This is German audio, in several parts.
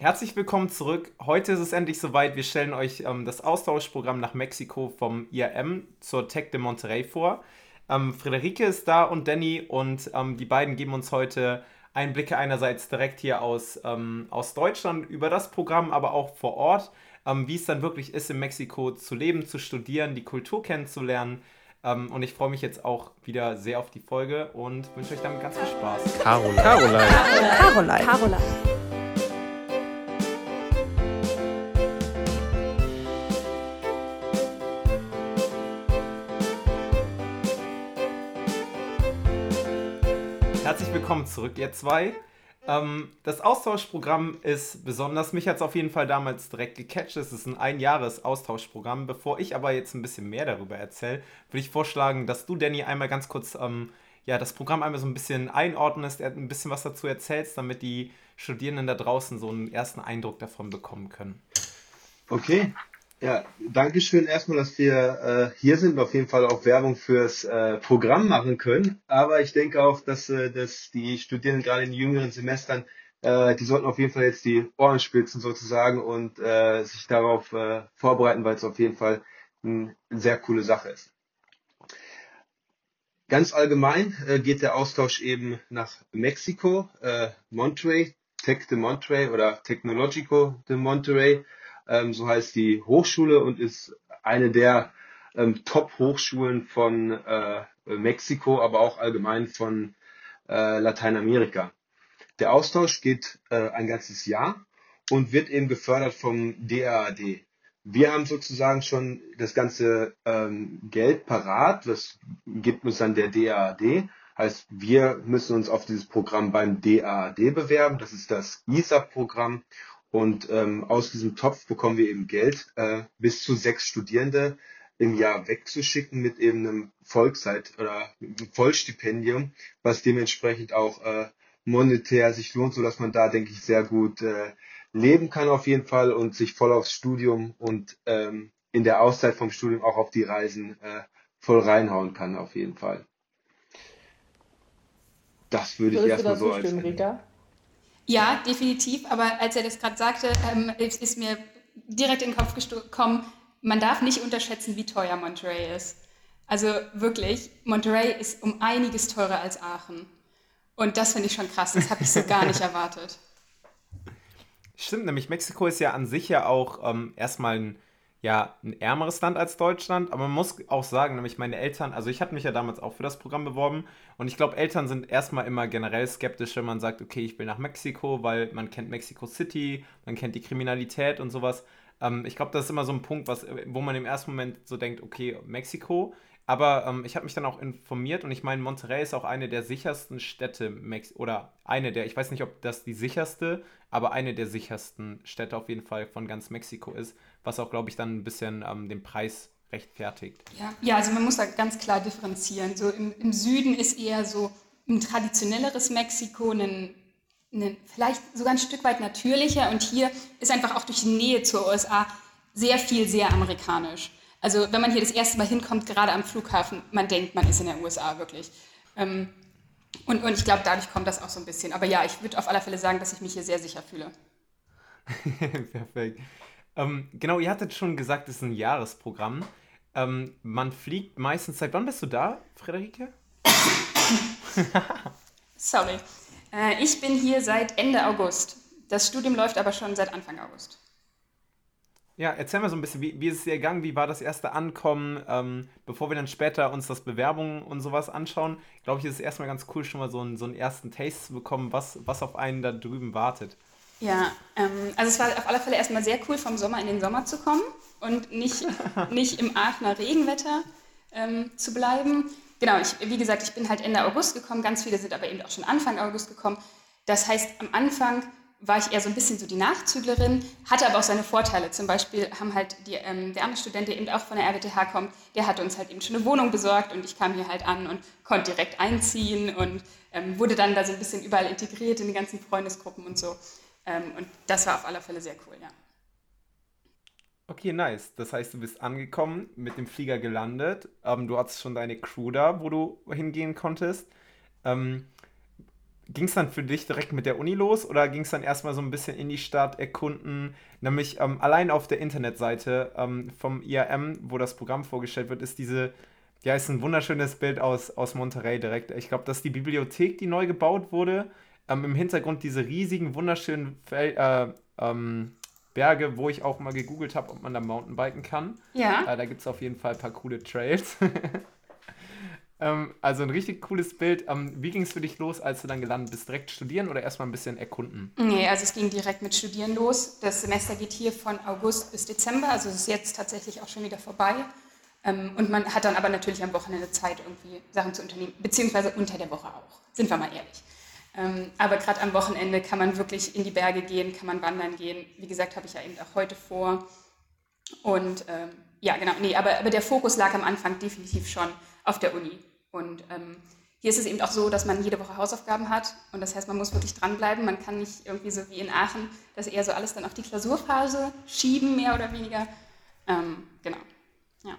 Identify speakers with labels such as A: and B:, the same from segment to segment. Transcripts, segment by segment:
A: Herzlich willkommen zurück. Heute ist es endlich soweit. Wir stellen euch ähm, das Austauschprogramm nach Mexiko vom IAM zur Tech de Monterrey vor. Ähm, Friederike ist da und Danny und ähm, die beiden geben uns heute Einblicke einerseits direkt hier aus, ähm, aus Deutschland über das Programm, aber auch vor Ort, ähm, wie es dann wirklich ist, in Mexiko zu leben, zu studieren, die Kultur kennenzulernen. Ähm, und ich freue mich jetzt auch wieder sehr auf die Folge und wünsche euch damit ganz viel Spaß.
B: Caroline. Caroline.
C: Caroline. Caroline.
A: Zurück, ihr zwei. Ähm, das Austauschprogramm ist besonders. Mich hat es auf jeden Fall damals direkt gecatcht. Es ist ein Einjahres-Austauschprogramm. Bevor ich aber jetzt ein bisschen mehr darüber erzähle, würde ich vorschlagen, dass du, Danny, einmal ganz kurz ähm, ja, das Programm einmal so ein bisschen einordnest, ein bisschen was dazu erzählst, damit die Studierenden da draußen so einen ersten Eindruck davon bekommen können.
D: Okay, ja, danke schön erstmal, dass wir äh, hier sind auf jeden Fall auch Werbung fürs äh, Programm machen können. Aber ich denke auch, dass, äh, dass die Studierenden gerade in jüngeren Semestern, äh, die sollten auf jeden Fall jetzt die Ohren spitzen sozusagen und äh, sich darauf äh, vorbereiten, weil es auf jeden Fall eine sehr coole Sache ist. Ganz allgemein äh, geht der Austausch eben nach Mexiko, äh, Monterey, Tech de Monterey oder Technologico de Monterey ähm, so heißt die Hochschule und ist eine der ähm, Top-Hochschulen von äh, Mexiko, aber auch allgemein von äh, Lateinamerika. Der Austausch geht äh, ein ganzes Jahr und wird eben gefördert vom DAAD. Wir haben sozusagen schon das ganze ähm, Geld parat, das gibt uns dann der DAAD. Heißt, wir müssen uns auf dieses Programm beim DAAD bewerben. Das ist das ISA-Programm und ähm, aus diesem Topf bekommen wir eben Geld, äh, bis zu sechs Studierende im Jahr wegzuschicken mit eben einem Vollzeit- oder einem Vollstipendium, was dementsprechend auch äh, monetär sich lohnt, so dass man da, denke ich, sehr gut äh, leben kann auf jeden Fall und sich voll aufs Studium und ähm, in der Auszeit vom Studium auch auf die Reisen äh, voll reinhauen kann auf jeden Fall. Das würde ich erstmal so als. Rika?
E: Ja, definitiv. Aber als er das gerade sagte, ähm, ist mir direkt in den Kopf gekommen, man darf nicht unterschätzen, wie teuer Monterey ist. Also wirklich, Monterey ist um einiges teurer als Aachen. Und das finde ich schon krass. Das habe ich so gar nicht erwartet.
A: Stimmt, nämlich Mexiko ist ja an sich ja auch ähm, erstmal ein ja ein ärmeres Land als Deutschland, aber man muss auch sagen, nämlich meine Eltern, also ich hatte mich ja damals auch für das Programm beworben. Und ich glaube, Eltern sind erstmal immer generell skeptisch, wenn man sagt, okay, ich will nach Mexiko, weil man kennt Mexico City, man kennt die Kriminalität und sowas. Ähm, ich glaube, das ist immer so ein Punkt, was, wo man im ersten Moment so denkt, okay, Mexiko, aber ähm, ich habe mich dann auch informiert und ich meine, Monterrey ist auch eine der sichersten Städte Mex oder eine der, ich weiß nicht, ob das die sicherste, aber eine der sichersten Städte auf jeden Fall von ganz Mexiko ist, was auch, glaube ich, dann ein bisschen ähm, den Preis rechtfertigt.
E: Ja. ja, also man muss da ganz klar differenzieren. So im, im Süden ist eher so ein traditionelleres Mexiko, ein, ein, vielleicht sogar ein Stück weit natürlicher und hier ist einfach auch durch die Nähe zur USA sehr viel sehr amerikanisch. Also wenn man hier das erste Mal hinkommt, gerade am Flughafen, man denkt, man ist in den USA wirklich. Ähm, und, und ich glaube, dadurch kommt das auch so ein bisschen. Aber ja, ich würde auf alle Fälle sagen, dass ich mich hier sehr sicher fühle.
A: Perfekt. Ähm, genau, ihr hattet schon gesagt, es ist ein Jahresprogramm. Ähm, man fliegt meistens, seit wann bist du da, Friederike?
E: Sorry. Äh, ich bin hier seit Ende August. Das Studium läuft aber schon seit Anfang August.
A: Ja, erzähl mal so ein bisschen, wie, wie ist es dir gegangen? Wie war das erste Ankommen? Ähm, bevor wir dann später uns das Bewerbungen und sowas anschauen, glaube ich, ist es erstmal ganz cool, schon mal so einen, so einen ersten Taste zu bekommen, was, was auf einen da drüben wartet.
E: Ja, ähm, also es war auf alle Fälle erstmal sehr cool, vom Sommer in den Sommer zu kommen und nicht, nicht im Aachener Regenwetter ähm, zu bleiben. Genau, ich, wie gesagt, ich bin halt Ende August gekommen, ganz viele sind aber eben auch schon Anfang August gekommen. Das heißt, am Anfang war ich eher so ein bisschen so die Nachzüglerin, hatte aber auch seine Vorteile. Zum Beispiel haben halt die, ähm, der andere Student, der eben auch von der RWTH kommt, der hatte uns halt eben schon eine Wohnung besorgt und ich kam hier halt an und konnte direkt einziehen und ähm, wurde dann da so ein bisschen überall integriert in die ganzen Freundesgruppen und so. Ähm, und das war auf alle Fälle sehr cool, ja.
A: Okay, nice. Das heißt, du bist angekommen, mit dem Flieger gelandet. Ähm, du hattest schon deine Crew da, wo du hingehen konntest. Ähm, ging es dann für dich direkt mit der Uni los oder ging es dann erstmal so ein bisschen in die Stadt erkunden? Nämlich ähm, allein auf der Internetseite ähm, vom IAM, wo das Programm vorgestellt wird, ist diese, ja, ist ein wunderschönes Bild aus, aus Monterey direkt. Ich glaube, das ist die Bibliothek, die neu gebaut wurde. Ähm, Im Hintergrund diese riesigen, wunderschönen Fel äh, ähm, Berge, wo ich auch mal gegoogelt habe, ob man da Mountainbiken kann. Ja. Äh, da gibt es auf jeden Fall ein paar coole Trails. ähm, also ein richtig cooles Bild. Ähm, wie ging es für dich los, als du dann gelandet bist? Direkt studieren oder erstmal ein bisschen erkunden?
E: Nee, also es ging direkt mit Studieren los. Das Semester geht hier von August bis Dezember, also es ist jetzt tatsächlich auch schon wieder vorbei. Ähm, und man hat dann aber natürlich am Wochenende Zeit, irgendwie Sachen zu unternehmen, beziehungsweise unter der Woche auch, sind wir mal ehrlich. Ähm, aber gerade am Wochenende kann man wirklich in die Berge gehen, kann man wandern gehen. Wie gesagt, habe ich ja eben auch heute vor. Und ähm, ja, genau, nee, aber, aber der Fokus lag am Anfang definitiv schon auf der Uni. Und ähm, hier ist es eben auch so, dass man jede Woche Hausaufgaben hat. Und das heißt, man muss wirklich dranbleiben. Man kann nicht irgendwie so wie in Aachen das eher so alles dann auf die Klausurphase schieben, mehr oder weniger. Ähm, genau. Ja.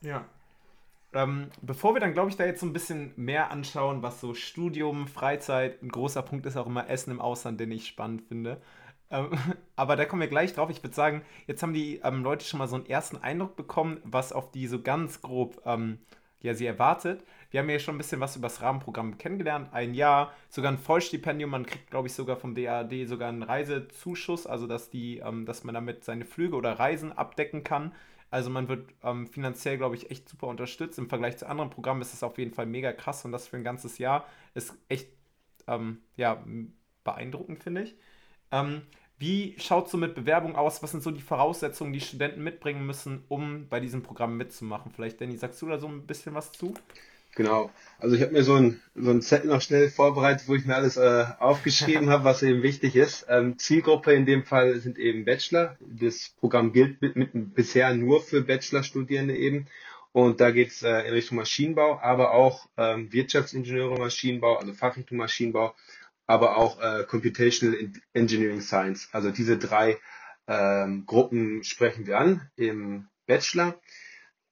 A: Ja, ähm, bevor wir dann, glaube ich, da jetzt so ein bisschen mehr anschauen, was so Studium, Freizeit, ein großer Punkt ist auch immer Essen im Ausland, den ich spannend finde. Ähm, aber da kommen wir gleich drauf. Ich würde sagen, jetzt haben die ähm, Leute schon mal so einen ersten Eindruck bekommen, was auf die so ganz grob ähm, ja, sie erwartet. Wir haben ja schon ein bisschen was über das Rahmenprogramm kennengelernt. Ein Jahr, sogar ein Vollstipendium. Man kriegt, glaube ich, sogar vom DAD sogar einen Reisezuschuss, also dass, die, ähm, dass man damit seine Flüge oder Reisen abdecken kann. Also man wird ähm, finanziell, glaube ich, echt super unterstützt. Im Vergleich zu anderen Programmen ist es auf jeden Fall mega krass und das für ein ganzes Jahr ist echt ähm, ja, beeindruckend, finde ich. Ähm, wie schaut es so mit Bewerbung aus? Was sind so die Voraussetzungen, die Studenten mitbringen müssen, um bei diesem Programm mitzumachen? Vielleicht, Danny, sagst du da so ein bisschen was zu?
D: Genau. Also ich habe mir so ein, so ein Zettel noch schnell vorbereitet, wo ich mir alles äh, aufgeschrieben habe, was eben wichtig ist. Ähm, Zielgruppe in dem Fall sind eben Bachelor. Das Programm gilt mit, mit, bisher nur für Bachelorstudierende eben. Und da geht's äh, in Richtung Maschinenbau, aber auch ähm, Wirtschaftsingenieure Maschinenbau, also Fachrichtung Maschinenbau, aber auch äh, Computational Engineering Science. Also diese drei ähm, Gruppen sprechen wir an im Bachelor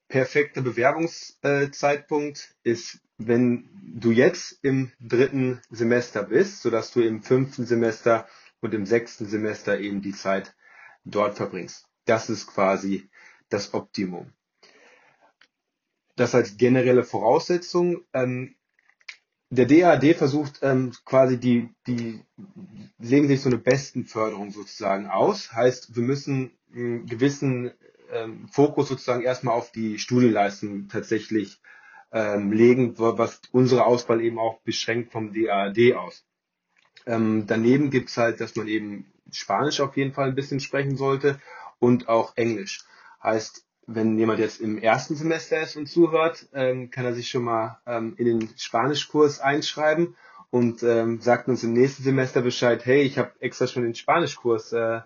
D: perfekte Bewerbungszeitpunkt ist, wenn du jetzt im dritten Semester bist, sodass du im fünften Semester und im sechsten Semester eben die Zeit dort verbringst. Das ist quasi das Optimum. Das als generelle Voraussetzung. Ähm, der DAD versucht ähm, quasi die, die legen sich so eine Bestenförderung sozusagen aus. Heißt, wir müssen einen gewissen ähm, Fokus sozusagen erstmal auf die Studienleistung tatsächlich ähm, legen, was unsere Auswahl eben auch beschränkt vom DAAD aus. Ähm, daneben gibt's halt, dass man eben Spanisch auf jeden Fall ein bisschen sprechen sollte und auch Englisch. Heißt, wenn jemand jetzt im ersten Semester ist und zuhört, ähm, kann er sich schon mal ähm, in den Spanischkurs einschreiben und ähm, sagt uns im nächsten Semester Bescheid, hey, ich habe extra schon den Spanischkurs äh,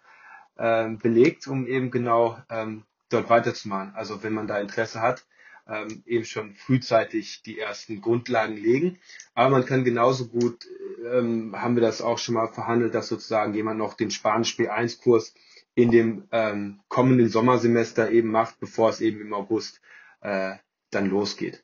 D: äh, belegt, um eben genau ähm, dort weiterzumachen. Also wenn man da Interesse hat, ähm, eben schon frühzeitig die ersten Grundlagen legen. Aber man kann genauso gut, ähm, haben wir das auch schon mal verhandelt, dass sozusagen jemand noch den Spanisch B1-Kurs in dem ähm, kommenden Sommersemester eben macht, bevor es eben im August äh, dann losgeht.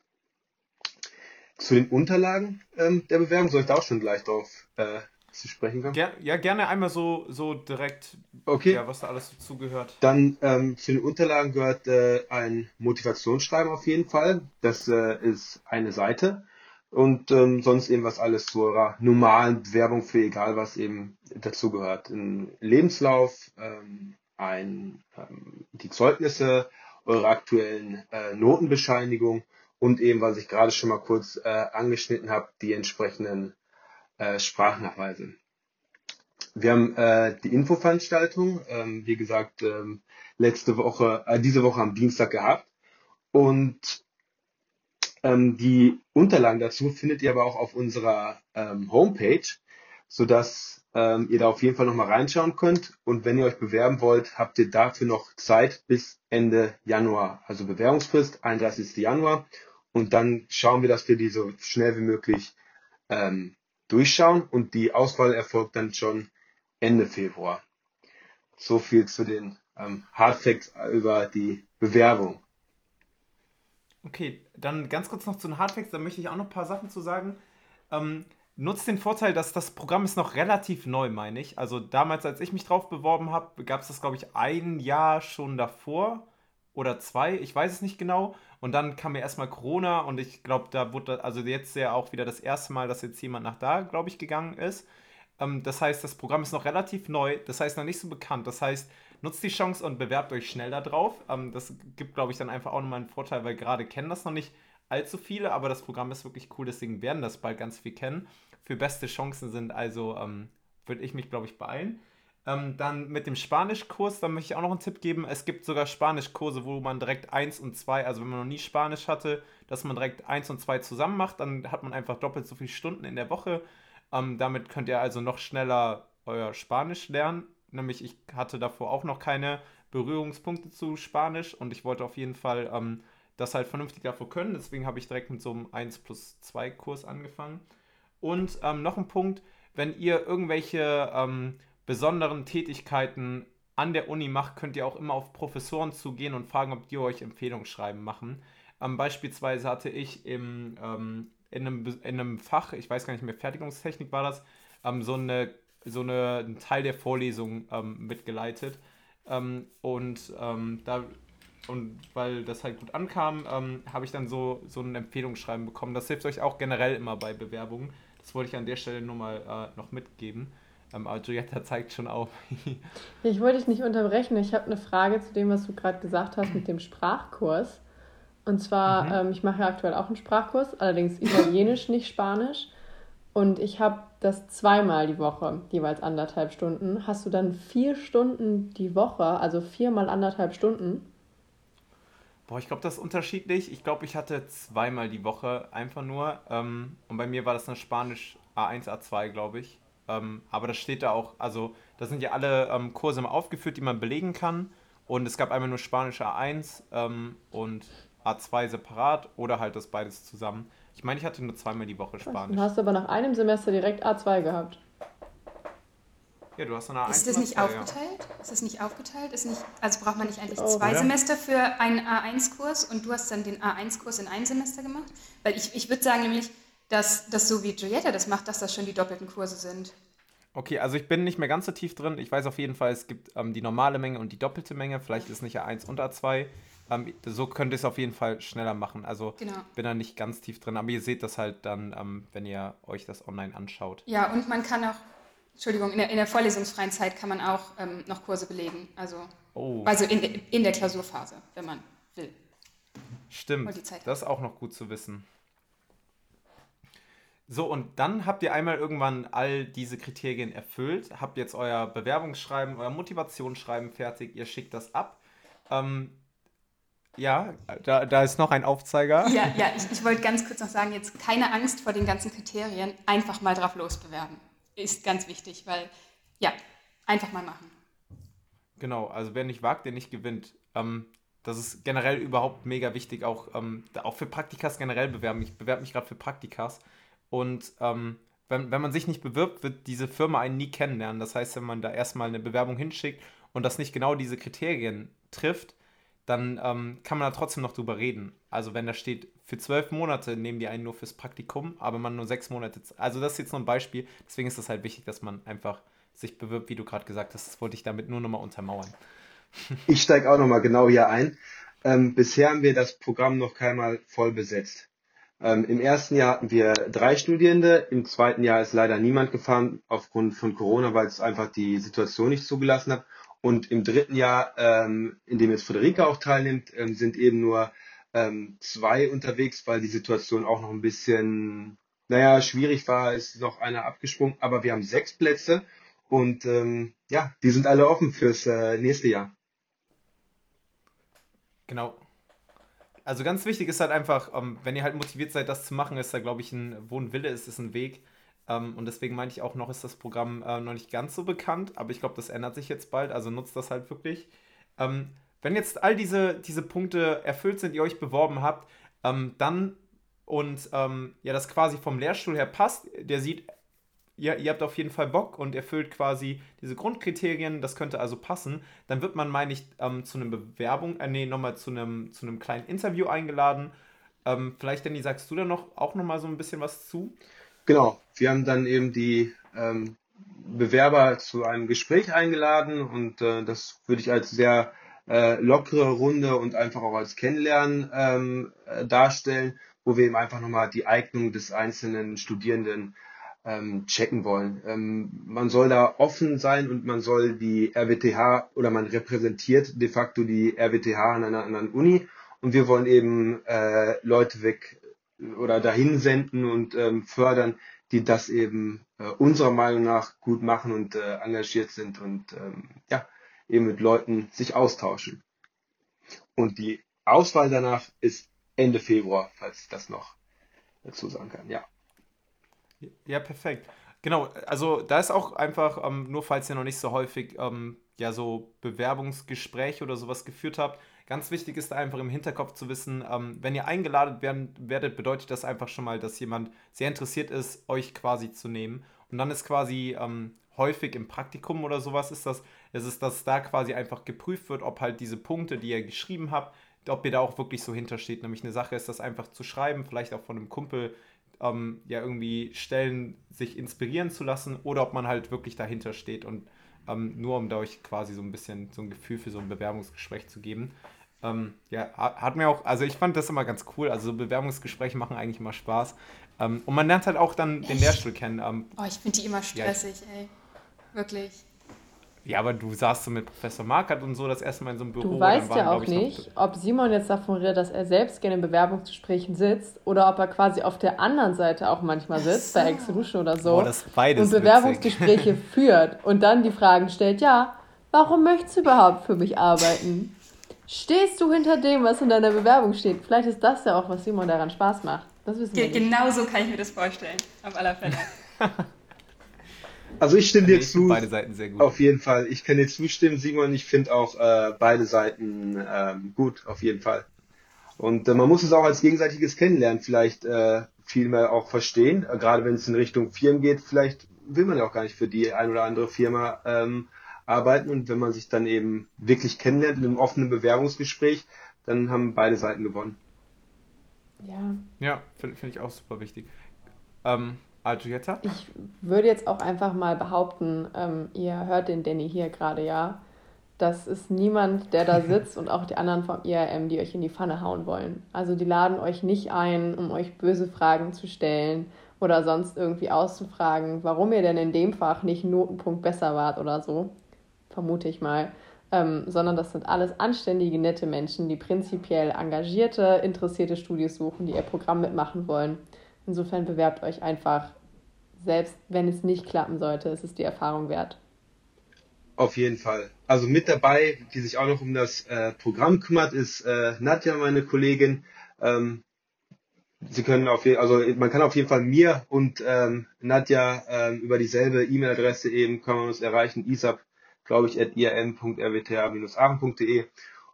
D: Zu den Unterlagen ähm, der Bewerbung soll ich da auch schon gleich drauf äh, zu sprechen kommen?
A: Ger ja, gerne einmal so, so direkt,
D: okay.
A: ja, was da alles dazugehört.
D: Dann ähm, zu den Unterlagen gehört äh, ein Motivationsschreiben auf jeden Fall. Das äh, ist eine Seite. Und ähm, sonst eben was alles zur normalen Bewerbung für egal was eben dazugehört. Ein Lebenslauf, ähm, ein, ähm, die Zeugnisse, eure aktuellen äh, Notenbescheinigung und eben, was ich gerade schon mal kurz äh, angeschnitten habe, die entsprechenden äh, Sprachnachweise. Wir haben äh, die Infoveranstaltung, ähm, wie gesagt, ähm, letzte Woche, äh, diese Woche am Dienstag gehabt. Und ähm, die Unterlagen dazu findet ihr aber auch auf unserer ähm, Homepage, sodass ähm, ihr da auf jeden Fall nochmal reinschauen könnt. Und wenn ihr euch bewerben wollt, habt ihr dafür noch Zeit bis Ende Januar. Also Bewerbungsfrist 31. Januar. Und dann schauen wir, dass wir die so schnell wie möglich ähm, durchschauen und die Auswahl erfolgt dann schon Ende Februar. So viel zu den ähm, Hardfacts über die Bewerbung.
A: Okay, dann ganz kurz noch zu den Hardfacts, da möchte ich auch noch ein paar Sachen zu sagen. Ähm, nutzt den Vorteil, dass das Programm ist noch relativ neu, meine ich. Also damals, als ich mich drauf beworben habe, gab es das, glaube ich, ein Jahr schon davor oder zwei, ich weiß es nicht genau. Und dann kam mir erstmal Corona und ich glaube, da wurde, also jetzt ja auch wieder das erste Mal, dass jetzt jemand nach da, glaube ich, gegangen ist. Ähm, das heißt, das Programm ist noch relativ neu, das heißt noch nicht so bekannt. Das heißt, nutzt die Chance und bewerbt euch schnell da drauf. Ähm, das gibt, glaube ich, dann einfach auch nochmal einen Vorteil, weil gerade kennen das noch nicht allzu viele, aber das Programm ist wirklich cool, deswegen werden das bald ganz viel kennen. Für beste Chancen sind also, ähm, würde ich mich, glaube ich, beeilen. Ähm, dann mit dem Spanischkurs, da möchte ich auch noch einen Tipp geben. Es gibt sogar Spanischkurse, wo man direkt 1 und 2, also wenn man noch nie Spanisch hatte, dass man direkt 1 und 2 zusammen macht, dann hat man einfach doppelt so viele Stunden in der Woche. Ähm, damit könnt ihr also noch schneller euer Spanisch lernen. Nämlich ich hatte davor auch noch keine Berührungspunkte zu Spanisch und ich wollte auf jeden Fall ähm, das halt vernünftig davor können. Deswegen habe ich direkt mit so einem 1 plus 2 Kurs angefangen. Und ähm, noch ein Punkt, wenn ihr irgendwelche ähm, besonderen Tätigkeiten an der Uni macht, könnt ihr auch immer auf Professoren zugehen und fragen, ob die euch Empfehlungsschreiben machen. Ähm, beispielsweise hatte ich im, ähm, in, einem, in einem Fach, ich weiß gar nicht mehr, Fertigungstechnik war das, ähm, so, eine, so eine, einen Teil der Vorlesung ähm, mitgeleitet. Ähm, und ähm, da und weil das halt gut ankam, habe ich dann so, so ein Empfehlungsschreiben bekommen. Das hilft euch auch generell immer bei Bewerbungen. Das wollte ich an der Stelle nur mal äh, noch mitgeben. Aber Julietta zeigt schon auf.
B: ich wollte dich nicht unterbrechen. Ich habe eine Frage zu dem, was du gerade gesagt hast mit dem Sprachkurs. Und zwar, mhm. ähm, ich mache ja aktuell auch einen Sprachkurs, allerdings Italienisch, nicht Spanisch. Und ich habe das zweimal die Woche, jeweils anderthalb Stunden. Hast du dann vier Stunden die Woche, also viermal anderthalb Stunden?
A: Boah, ich glaube, das ist unterschiedlich. Ich glaube, ich hatte zweimal die Woche einfach nur. Ähm, und bei mir war das eine Spanisch A1, A2, glaube ich. Ähm, aber das steht da auch, also da sind ja alle ähm, Kurse mal aufgeführt, die man belegen kann. Und es gab einmal nur Spanisch A1 ähm, und A2 separat oder halt das beides zusammen. Ich meine, ich hatte nur zweimal die Woche Spanisch.
B: Du hast aber nach einem Semester direkt A2 gehabt.
A: Ja, du hast eine A1.
E: Ist das nicht aufgeteilt? Ja. Ist das nicht aufgeteilt? Ist nicht, also braucht man nicht eigentlich oh, zwei ja. Semester für einen A1-Kurs und du hast dann den A1-Kurs in einem Semester gemacht? Weil ich, ich würde sagen nämlich, dass das so wie Giulietta das macht, dass das schon die doppelten Kurse sind.
A: Okay, also ich bin nicht mehr ganz so tief drin. Ich weiß auf jeden Fall, es gibt ähm, die normale Menge und die doppelte Menge. Vielleicht ist nicht A1 und A2. Ähm, so könnt ihr es auf jeden Fall schneller machen. Also genau. bin da nicht ganz tief drin. Aber ihr seht das halt dann, ähm, wenn ihr euch das online anschaut.
E: Ja, und man kann auch, Entschuldigung, in der, in der vorlesungsfreien Zeit kann man auch ähm, noch Kurse belegen. Also, oh. also in, in der Klausurphase, wenn man will.
A: Stimmt, das ist auch noch gut zu wissen. So, und dann habt ihr einmal irgendwann all diese Kriterien erfüllt, habt jetzt euer Bewerbungsschreiben, euer Motivationsschreiben fertig, ihr schickt das ab. Ähm, ja, da, da ist noch ein Aufzeiger.
E: Ja, ja, ich, ich wollte ganz kurz noch sagen, jetzt keine Angst vor den ganzen Kriterien, einfach mal drauf losbewerben. Ist ganz wichtig, weil, ja, einfach mal machen.
A: Genau, also wer nicht wagt, der nicht gewinnt. Ähm, das ist generell überhaupt mega wichtig, auch, ähm, auch für Praktikas generell bewerben. Ich bewerbe mich gerade für Praktikas. Und ähm, wenn, wenn man sich nicht bewirbt, wird diese Firma einen nie kennenlernen. Das heißt, wenn man da erstmal eine Bewerbung hinschickt und das nicht genau diese Kriterien trifft, dann ähm, kann man da trotzdem noch drüber reden. Also wenn da steht, für zwölf Monate nehmen die einen nur fürs Praktikum, aber man nur sechs Monate. Also das ist jetzt nur ein Beispiel. Deswegen ist es halt wichtig, dass man einfach sich bewirbt, wie du gerade gesagt hast. Das wollte ich damit nur nochmal untermauern.
D: Ich steige auch nochmal genau hier ein. Ähm, bisher haben wir das Programm noch keinmal voll besetzt. Ähm, Im ersten Jahr hatten wir drei Studierende, im zweiten Jahr ist leider niemand gefahren aufgrund von Corona, weil es einfach die Situation nicht zugelassen hat. Und im dritten Jahr, ähm, in dem jetzt Friederike auch teilnimmt, ähm, sind eben nur ähm, zwei unterwegs, weil die Situation auch noch ein bisschen, naja, schwierig war, ist noch einer abgesprungen, aber wir haben sechs Plätze und ähm, ja, die sind alle offen fürs äh, nächste Jahr.
A: Genau, also ganz wichtig ist halt einfach, ähm, wenn ihr halt motiviert seid, das zu machen, ist da, glaube ich, ein, wo ein Wille ist, ist ein Weg. Ähm, und deswegen meinte ich auch noch, ist das Programm äh, noch nicht ganz so bekannt, aber ich glaube, das ändert sich jetzt bald, also nutzt das halt wirklich. Ähm, wenn jetzt all diese, diese Punkte erfüllt sind, die ihr euch beworben habt, dann und ja, das quasi vom Lehrstuhl her passt, der sieht ihr, ihr habt auf jeden Fall Bock und erfüllt quasi diese Grundkriterien, das könnte also passen, dann wird man, meine ich, ähm, zu einer Bewerbung, äh, nee, nochmal zu einem, zu einem kleinen Interview eingeladen. Ähm, vielleicht, Danny, sagst du da noch auch nochmal so ein bisschen was zu?
D: Genau, wir haben dann eben die ähm, Bewerber zu einem Gespräch eingeladen und äh, das würde ich als sehr äh, lockere Runde und einfach auch als Kennenlernen ähm, äh, darstellen, wo wir eben einfach nochmal die Eignung des einzelnen Studierenden ähm, checken wollen. Ähm, man soll da offen sein und man soll die RWTH oder man repräsentiert de facto die RWTH an einer anderen Uni und wir wollen eben äh, Leute weg oder dahin senden und ähm, fördern, die das eben äh, unserer Meinung nach gut machen und äh, engagiert sind und ähm, ja, eben mit Leuten sich austauschen. Und die Auswahl danach ist Ende Februar, falls ich das noch dazu sagen kann, ja.
A: Ja, perfekt. Genau, also da ist auch einfach, ähm, nur falls ihr noch nicht so häufig ähm, ja so Bewerbungsgespräche oder sowas geführt habt, ganz wichtig ist da einfach im Hinterkopf zu wissen, ähm, wenn ihr eingeladen werden, werdet, bedeutet das einfach schon mal, dass jemand sehr interessiert ist, euch quasi zu nehmen. Und dann ist quasi ähm, häufig im Praktikum oder sowas ist das, ist es, dass da quasi einfach geprüft wird, ob halt diese Punkte, die ihr geschrieben habt, ob ihr da auch wirklich so hintersteht. Nämlich eine Sache ist, das einfach zu schreiben, vielleicht auch von einem Kumpel ähm, ja irgendwie Stellen sich inspirieren zu lassen oder ob man halt wirklich dahinter steht und ähm, nur um da euch quasi so ein bisschen so ein Gefühl für so ein Bewerbungsgespräch zu geben. Ähm, ja, hat mir auch, also ich fand das immer ganz cool. Also Bewerbungsgespräche machen eigentlich immer Spaß. Ähm, und man lernt halt auch dann Echt? den Lehrstuhl kennen. Ähm,
E: oh, ich finde die immer stressig, ja, ey. Wirklich.
A: Ja, aber du saßt so mit Professor Markert und so das erste Mal in so einem Büro.
B: Du weißt waren, ja auch nicht, ob Simon jetzt davon redet, dass er selbst gerne in Bewerbungsgesprächen sitzt oder ob er quasi auf der anderen Seite auch manchmal sitzt, so. bei Exolution oder so. Boah, das beides und Bewerbungsgespräche führt und dann die Fragen stellt, ja, warum möchtest du überhaupt für mich arbeiten? Stehst du hinter dem, was in deiner Bewerbung steht? Vielleicht ist das ja auch, was Simon daran Spaß macht. Das
E: wissen wir Ge Genau so kann ich mir das vorstellen, auf aller Fälle.
D: Also ich stimme dir zu. Beide Seiten sehr gut. Auf jeden Fall. Ich kann dir zustimmen, Simon. Ich finde auch äh, beide Seiten ähm, gut, auf jeden Fall. Und äh, man muss es auch als gegenseitiges Kennenlernen vielleicht äh, viel mehr auch verstehen. Äh, gerade wenn es in Richtung Firmen geht, vielleicht will man ja auch gar nicht für die ein oder andere Firma ähm, arbeiten. Und wenn man sich dann eben wirklich kennenlernt in einem offenen Bewerbungsgespräch, dann haben beide Seiten gewonnen.
A: Ja. Ja, finde find ich auch super wichtig. Ähm, Giulietta?
B: Ich würde jetzt auch einfach mal behaupten, ähm, ihr hört den Danny hier gerade, ja. Das ist niemand, der da sitzt und auch die anderen vom IRM, die euch in die Pfanne hauen wollen. Also die laden euch nicht ein, um euch böse Fragen zu stellen oder sonst irgendwie auszufragen, warum ihr denn in dem Fach nicht einen Notenpunkt besser wart oder so. Vermute ich mal. Ähm, sondern das sind alles anständige, nette Menschen, die prinzipiell engagierte, interessierte Studis suchen, die ihr Programm mitmachen wollen. Insofern bewerbt euch einfach selbst wenn es nicht klappen sollte, ist es die Erfahrung wert.
D: Auf jeden Fall. Also mit dabei, die sich auch noch um das äh, Programm kümmert, ist äh, Nadja, meine Kollegin. Ähm, Sie können auf jeden, also man kann auf jeden Fall mir und ähm, Nadja ähm, über dieselbe E-Mail-Adresse eben kann man uns erreichen, isap, glaube ich, at irm.rwta-aachen.de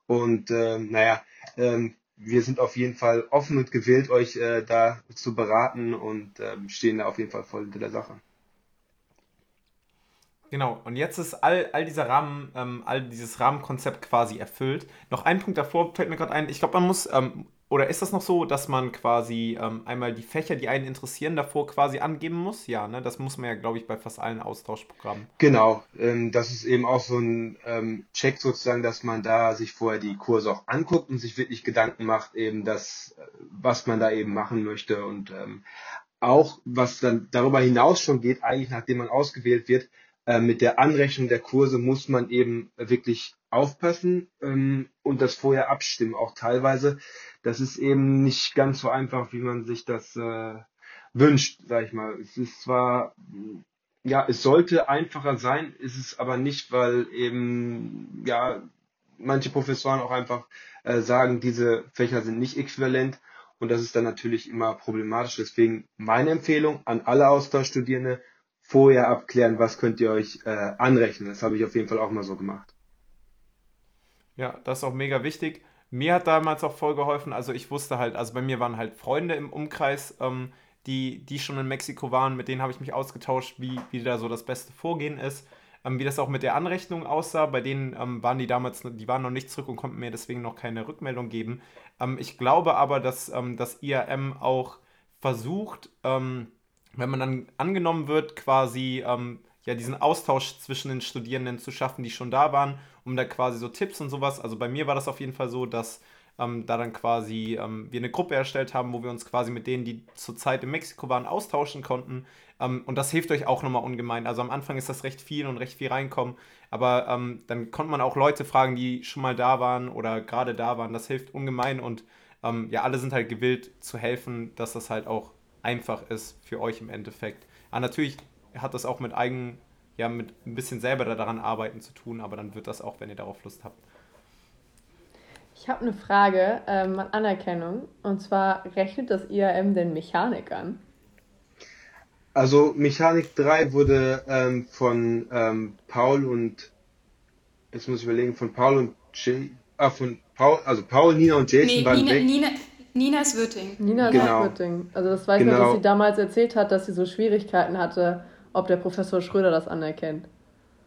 D: und ähm, naja, ähm, wir sind auf jeden Fall offen und gewillt, euch äh, da zu beraten und ähm, stehen da auf jeden Fall voll hinter der Sache.
A: Genau, und jetzt ist all, all dieser Rahmen, ähm, all dieses Rahmenkonzept quasi erfüllt. Noch ein Punkt davor fällt mir gerade ein. Ich glaube, man muss ähm, oder ist das noch so, dass man quasi ähm, einmal die Fächer, die einen interessieren, davor quasi angeben muss? Ja, ne? Das muss man ja, glaube ich, bei fast allen Austauschprogrammen.
D: Genau, ähm, das ist eben auch so ein ähm, Check sozusagen, dass man da sich vorher die Kurse auch anguckt und sich wirklich Gedanken macht, eben das, was man da eben machen möchte und ähm, auch, was dann darüber hinaus schon geht, eigentlich nachdem man ausgewählt wird, äh, mit der Anrechnung der Kurse muss man eben wirklich aufpassen ähm, und das vorher abstimmen, auch teilweise. Das ist eben nicht ganz so einfach, wie man sich das äh, wünscht, sag ich mal. Es ist zwar, ja, es sollte einfacher sein, ist es aber nicht, weil eben, ja, manche Professoren auch einfach äh, sagen, diese Fächer sind nicht äquivalent und das ist dann natürlich immer problematisch. Deswegen meine Empfehlung an alle Austauschstudierende, vorher abklären, was könnt ihr euch äh, anrechnen. Das habe ich auf jeden Fall auch mal so gemacht.
A: Ja, das ist auch mega wichtig. Mir hat damals auch voll geholfen, also ich wusste halt, also bei mir waren halt Freunde im Umkreis, ähm, die, die schon in Mexiko waren, mit denen habe ich mich ausgetauscht, wie, wie da so das beste Vorgehen ist. Ähm, wie das auch mit der Anrechnung aussah, bei denen ähm, waren die damals, die waren noch nicht zurück und konnten mir deswegen noch keine Rückmeldung geben. Ähm, ich glaube aber, dass ähm, das IAM auch versucht, ähm, wenn man dann angenommen wird, quasi ähm, ja diesen Austausch zwischen den Studierenden zu schaffen, die schon da waren, um da quasi so Tipps und sowas. Also bei mir war das auf jeden Fall so, dass ähm, da dann quasi ähm, wir eine Gruppe erstellt haben, wo wir uns quasi mit denen, die zurzeit in Mexiko waren, austauschen konnten. Ähm, und das hilft euch auch nochmal ungemein. Also am Anfang ist das recht viel und recht viel reinkommen, aber ähm, dann konnte man auch Leute fragen, die schon mal da waren oder gerade da waren. Das hilft ungemein und ähm, ja, alle sind halt gewillt zu helfen, dass das halt auch einfach ist für euch im Endeffekt. Aber natürlich hat das auch mit eigen, ja, mit ein bisschen selber daran arbeiten zu tun, aber dann wird das auch, wenn ihr darauf Lust habt.
B: Ich habe eine Frage ähm, an Anerkennung. Und zwar, rechnet das IAM denn Mechanik an?
D: Also Mechanik 3 wurde ähm, von ähm, Paul und jetzt muss ich überlegen, von Paul und Jay, ah, von Paul, also Paul, Nina und Jason
E: nee,
D: waren
E: Nina,
D: weg.
E: Nina, Nina ist Wirting.
B: Nina ist
D: Genau.
B: auch Wirting. Also das weiß ich noch,
D: Genau.
B: dass sie damals erzählt hat, dass sie so Schwierigkeiten hatte, ob der Professor Schröder das anerkennt.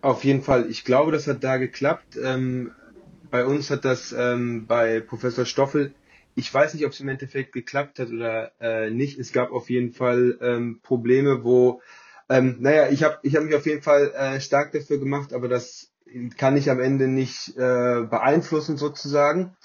D: Auf jeden Fall. Ich glaube, das hat da geklappt. Ähm, bei uns hat das ähm, bei Professor Stoffel, ich weiß nicht, ob es im Endeffekt geklappt hat oder äh, nicht. Es gab auf jeden Fall ähm, Probleme, wo, ähm, naja, ich habe ich hab mich auf jeden Fall äh, stark dafür gemacht, aber das kann ich am Ende nicht äh, beeinflussen sozusagen.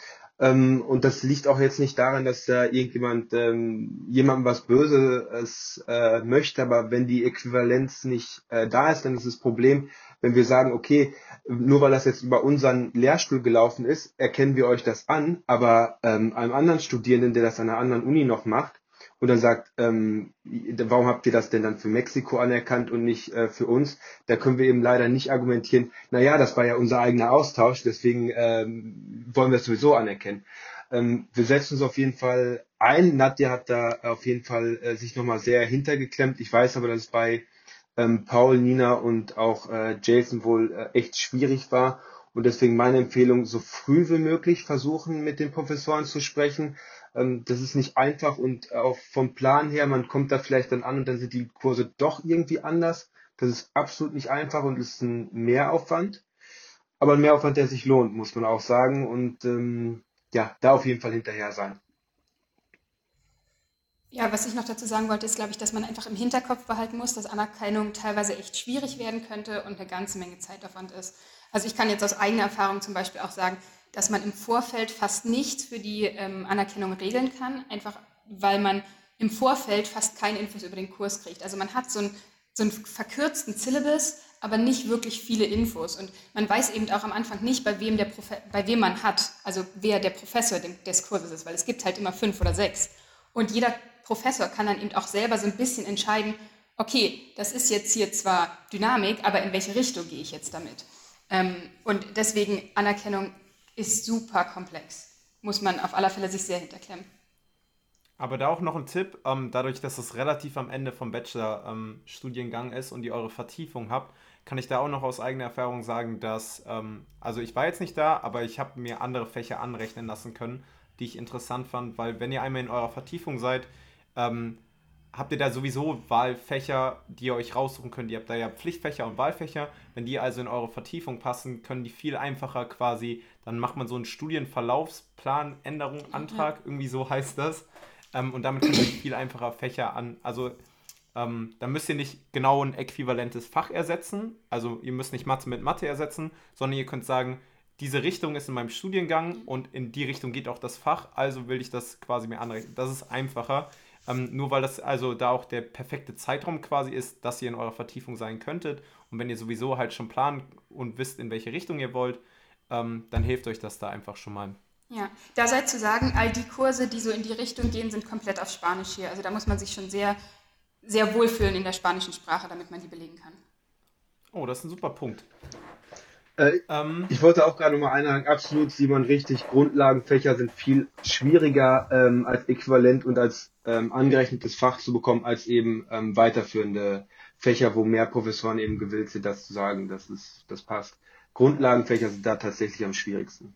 D: Ähm, und das liegt auch jetzt nicht daran, dass da irgendjemand ähm, jemandem was Böses äh, möchte, aber wenn die Äquivalenz nicht äh, da ist, dann ist das Problem, wenn wir sagen, okay, nur weil das jetzt über unseren Lehrstuhl gelaufen ist, erkennen wir euch das an, aber ähm, einem anderen Studierenden, der das an einer anderen Uni noch macht, und dann sagt, ähm, warum habt ihr das denn dann für Mexiko anerkannt und nicht äh, für uns? Da können wir eben leider nicht argumentieren, naja, das war ja unser eigener Austausch, deswegen ähm, wollen wir es sowieso anerkennen. Ähm, wir setzen uns auf jeden Fall ein. Nadja hat da auf jeden Fall äh, sich nochmal sehr hintergeklemmt. Ich weiß aber, dass es bei ähm, Paul, Nina und auch äh, Jason wohl äh, echt schwierig war. Und deswegen meine Empfehlung, so früh wie möglich versuchen, mit den Professoren zu sprechen. Ähm, das ist nicht einfach und auch vom Plan her, man kommt da vielleicht dann an und dann sind die Kurse doch irgendwie anders. Das ist absolut nicht einfach und ist ein Mehraufwand. Aber ein Mehraufwand, der sich lohnt, muss man auch sagen. Und ähm, ja, da auf jeden Fall hinterher sein.
E: Ja, was ich noch dazu sagen wollte, ist, glaube ich, dass man einfach im Hinterkopf behalten muss, dass Anerkennung teilweise echt schwierig werden könnte und eine ganze Menge Zeitaufwand ist. Also ich kann jetzt aus eigener Erfahrung zum Beispiel auch sagen, dass man im Vorfeld fast nichts für die ähm, Anerkennung regeln kann, einfach weil man im Vorfeld fast keine Infos über den Kurs kriegt. Also man hat so einen, so einen verkürzten Syllabus, aber nicht wirklich viele Infos. Und man weiß eben auch am Anfang nicht, bei wem, der Profe bei wem man hat, also wer der Professor des Kurses ist, weil es gibt halt immer fünf oder sechs. Und jeder Professor kann dann eben auch selber so ein bisschen entscheiden, okay, das ist jetzt hier zwar Dynamik, aber in welche Richtung gehe ich jetzt damit? Ähm, und deswegen Anerkennung ist super komplex. Muss man auf alle Fälle sich sehr hinterklemmen.
A: Aber da auch noch ein Tipp, ähm, dadurch, dass es relativ am Ende vom Bachelor-Studiengang ist und ihr eure Vertiefung habt, kann ich da auch noch aus eigener Erfahrung sagen, dass, ähm, also ich war jetzt nicht da, aber ich habe mir andere Fächer anrechnen lassen können, die ich interessant fand, weil wenn ihr einmal in eurer Vertiefung seid, ähm, habt ihr da sowieso Wahlfächer, die ihr euch raussuchen könnt. Ihr habt da ja Pflichtfächer und Wahlfächer. Wenn die also in eure Vertiefung passen, können die viel einfacher quasi, dann macht man so einen Studienverlaufsplan, Änderung, Antrag, irgendwie so heißt das. Ähm, und damit könnt ihr viel einfacher Fächer an, also ähm, da müsst ihr nicht genau ein äquivalentes Fach ersetzen. Also ihr müsst nicht Mathe mit Mathe ersetzen, sondern ihr könnt sagen, diese Richtung ist in meinem Studiengang und in die Richtung geht auch das Fach, also will ich das quasi mir anrechnen. Das ist einfacher. Ähm, nur weil das also da auch der perfekte Zeitraum quasi ist, dass ihr in eurer Vertiefung sein könntet. Und wenn ihr sowieso halt schon planen und wisst, in welche Richtung ihr wollt, ähm, dann hilft euch das da einfach schon mal.
E: Ja, da sei zu sagen, all die Kurse, die so in die Richtung gehen, sind komplett auf Spanisch hier. Also da muss man sich schon sehr, sehr wohlfühlen in der spanischen Sprache, damit man die belegen kann.
A: Oh, das ist ein super Punkt.
D: Äh,
A: Ähm,
D: Ich wollte auch gerade nochmal einhaken, absolut Simon richtig, Grundlagenfächer sind viel schwieriger ähm, als äquivalent und als ähm, angerechnetes Fach zu bekommen, als eben ähm, weiterführende Fächer, wo mehr Professoren eben gewillt sind, das zu sagen, dass es, das passt. Grundlagenfächer sind da tatsächlich am schwierigsten.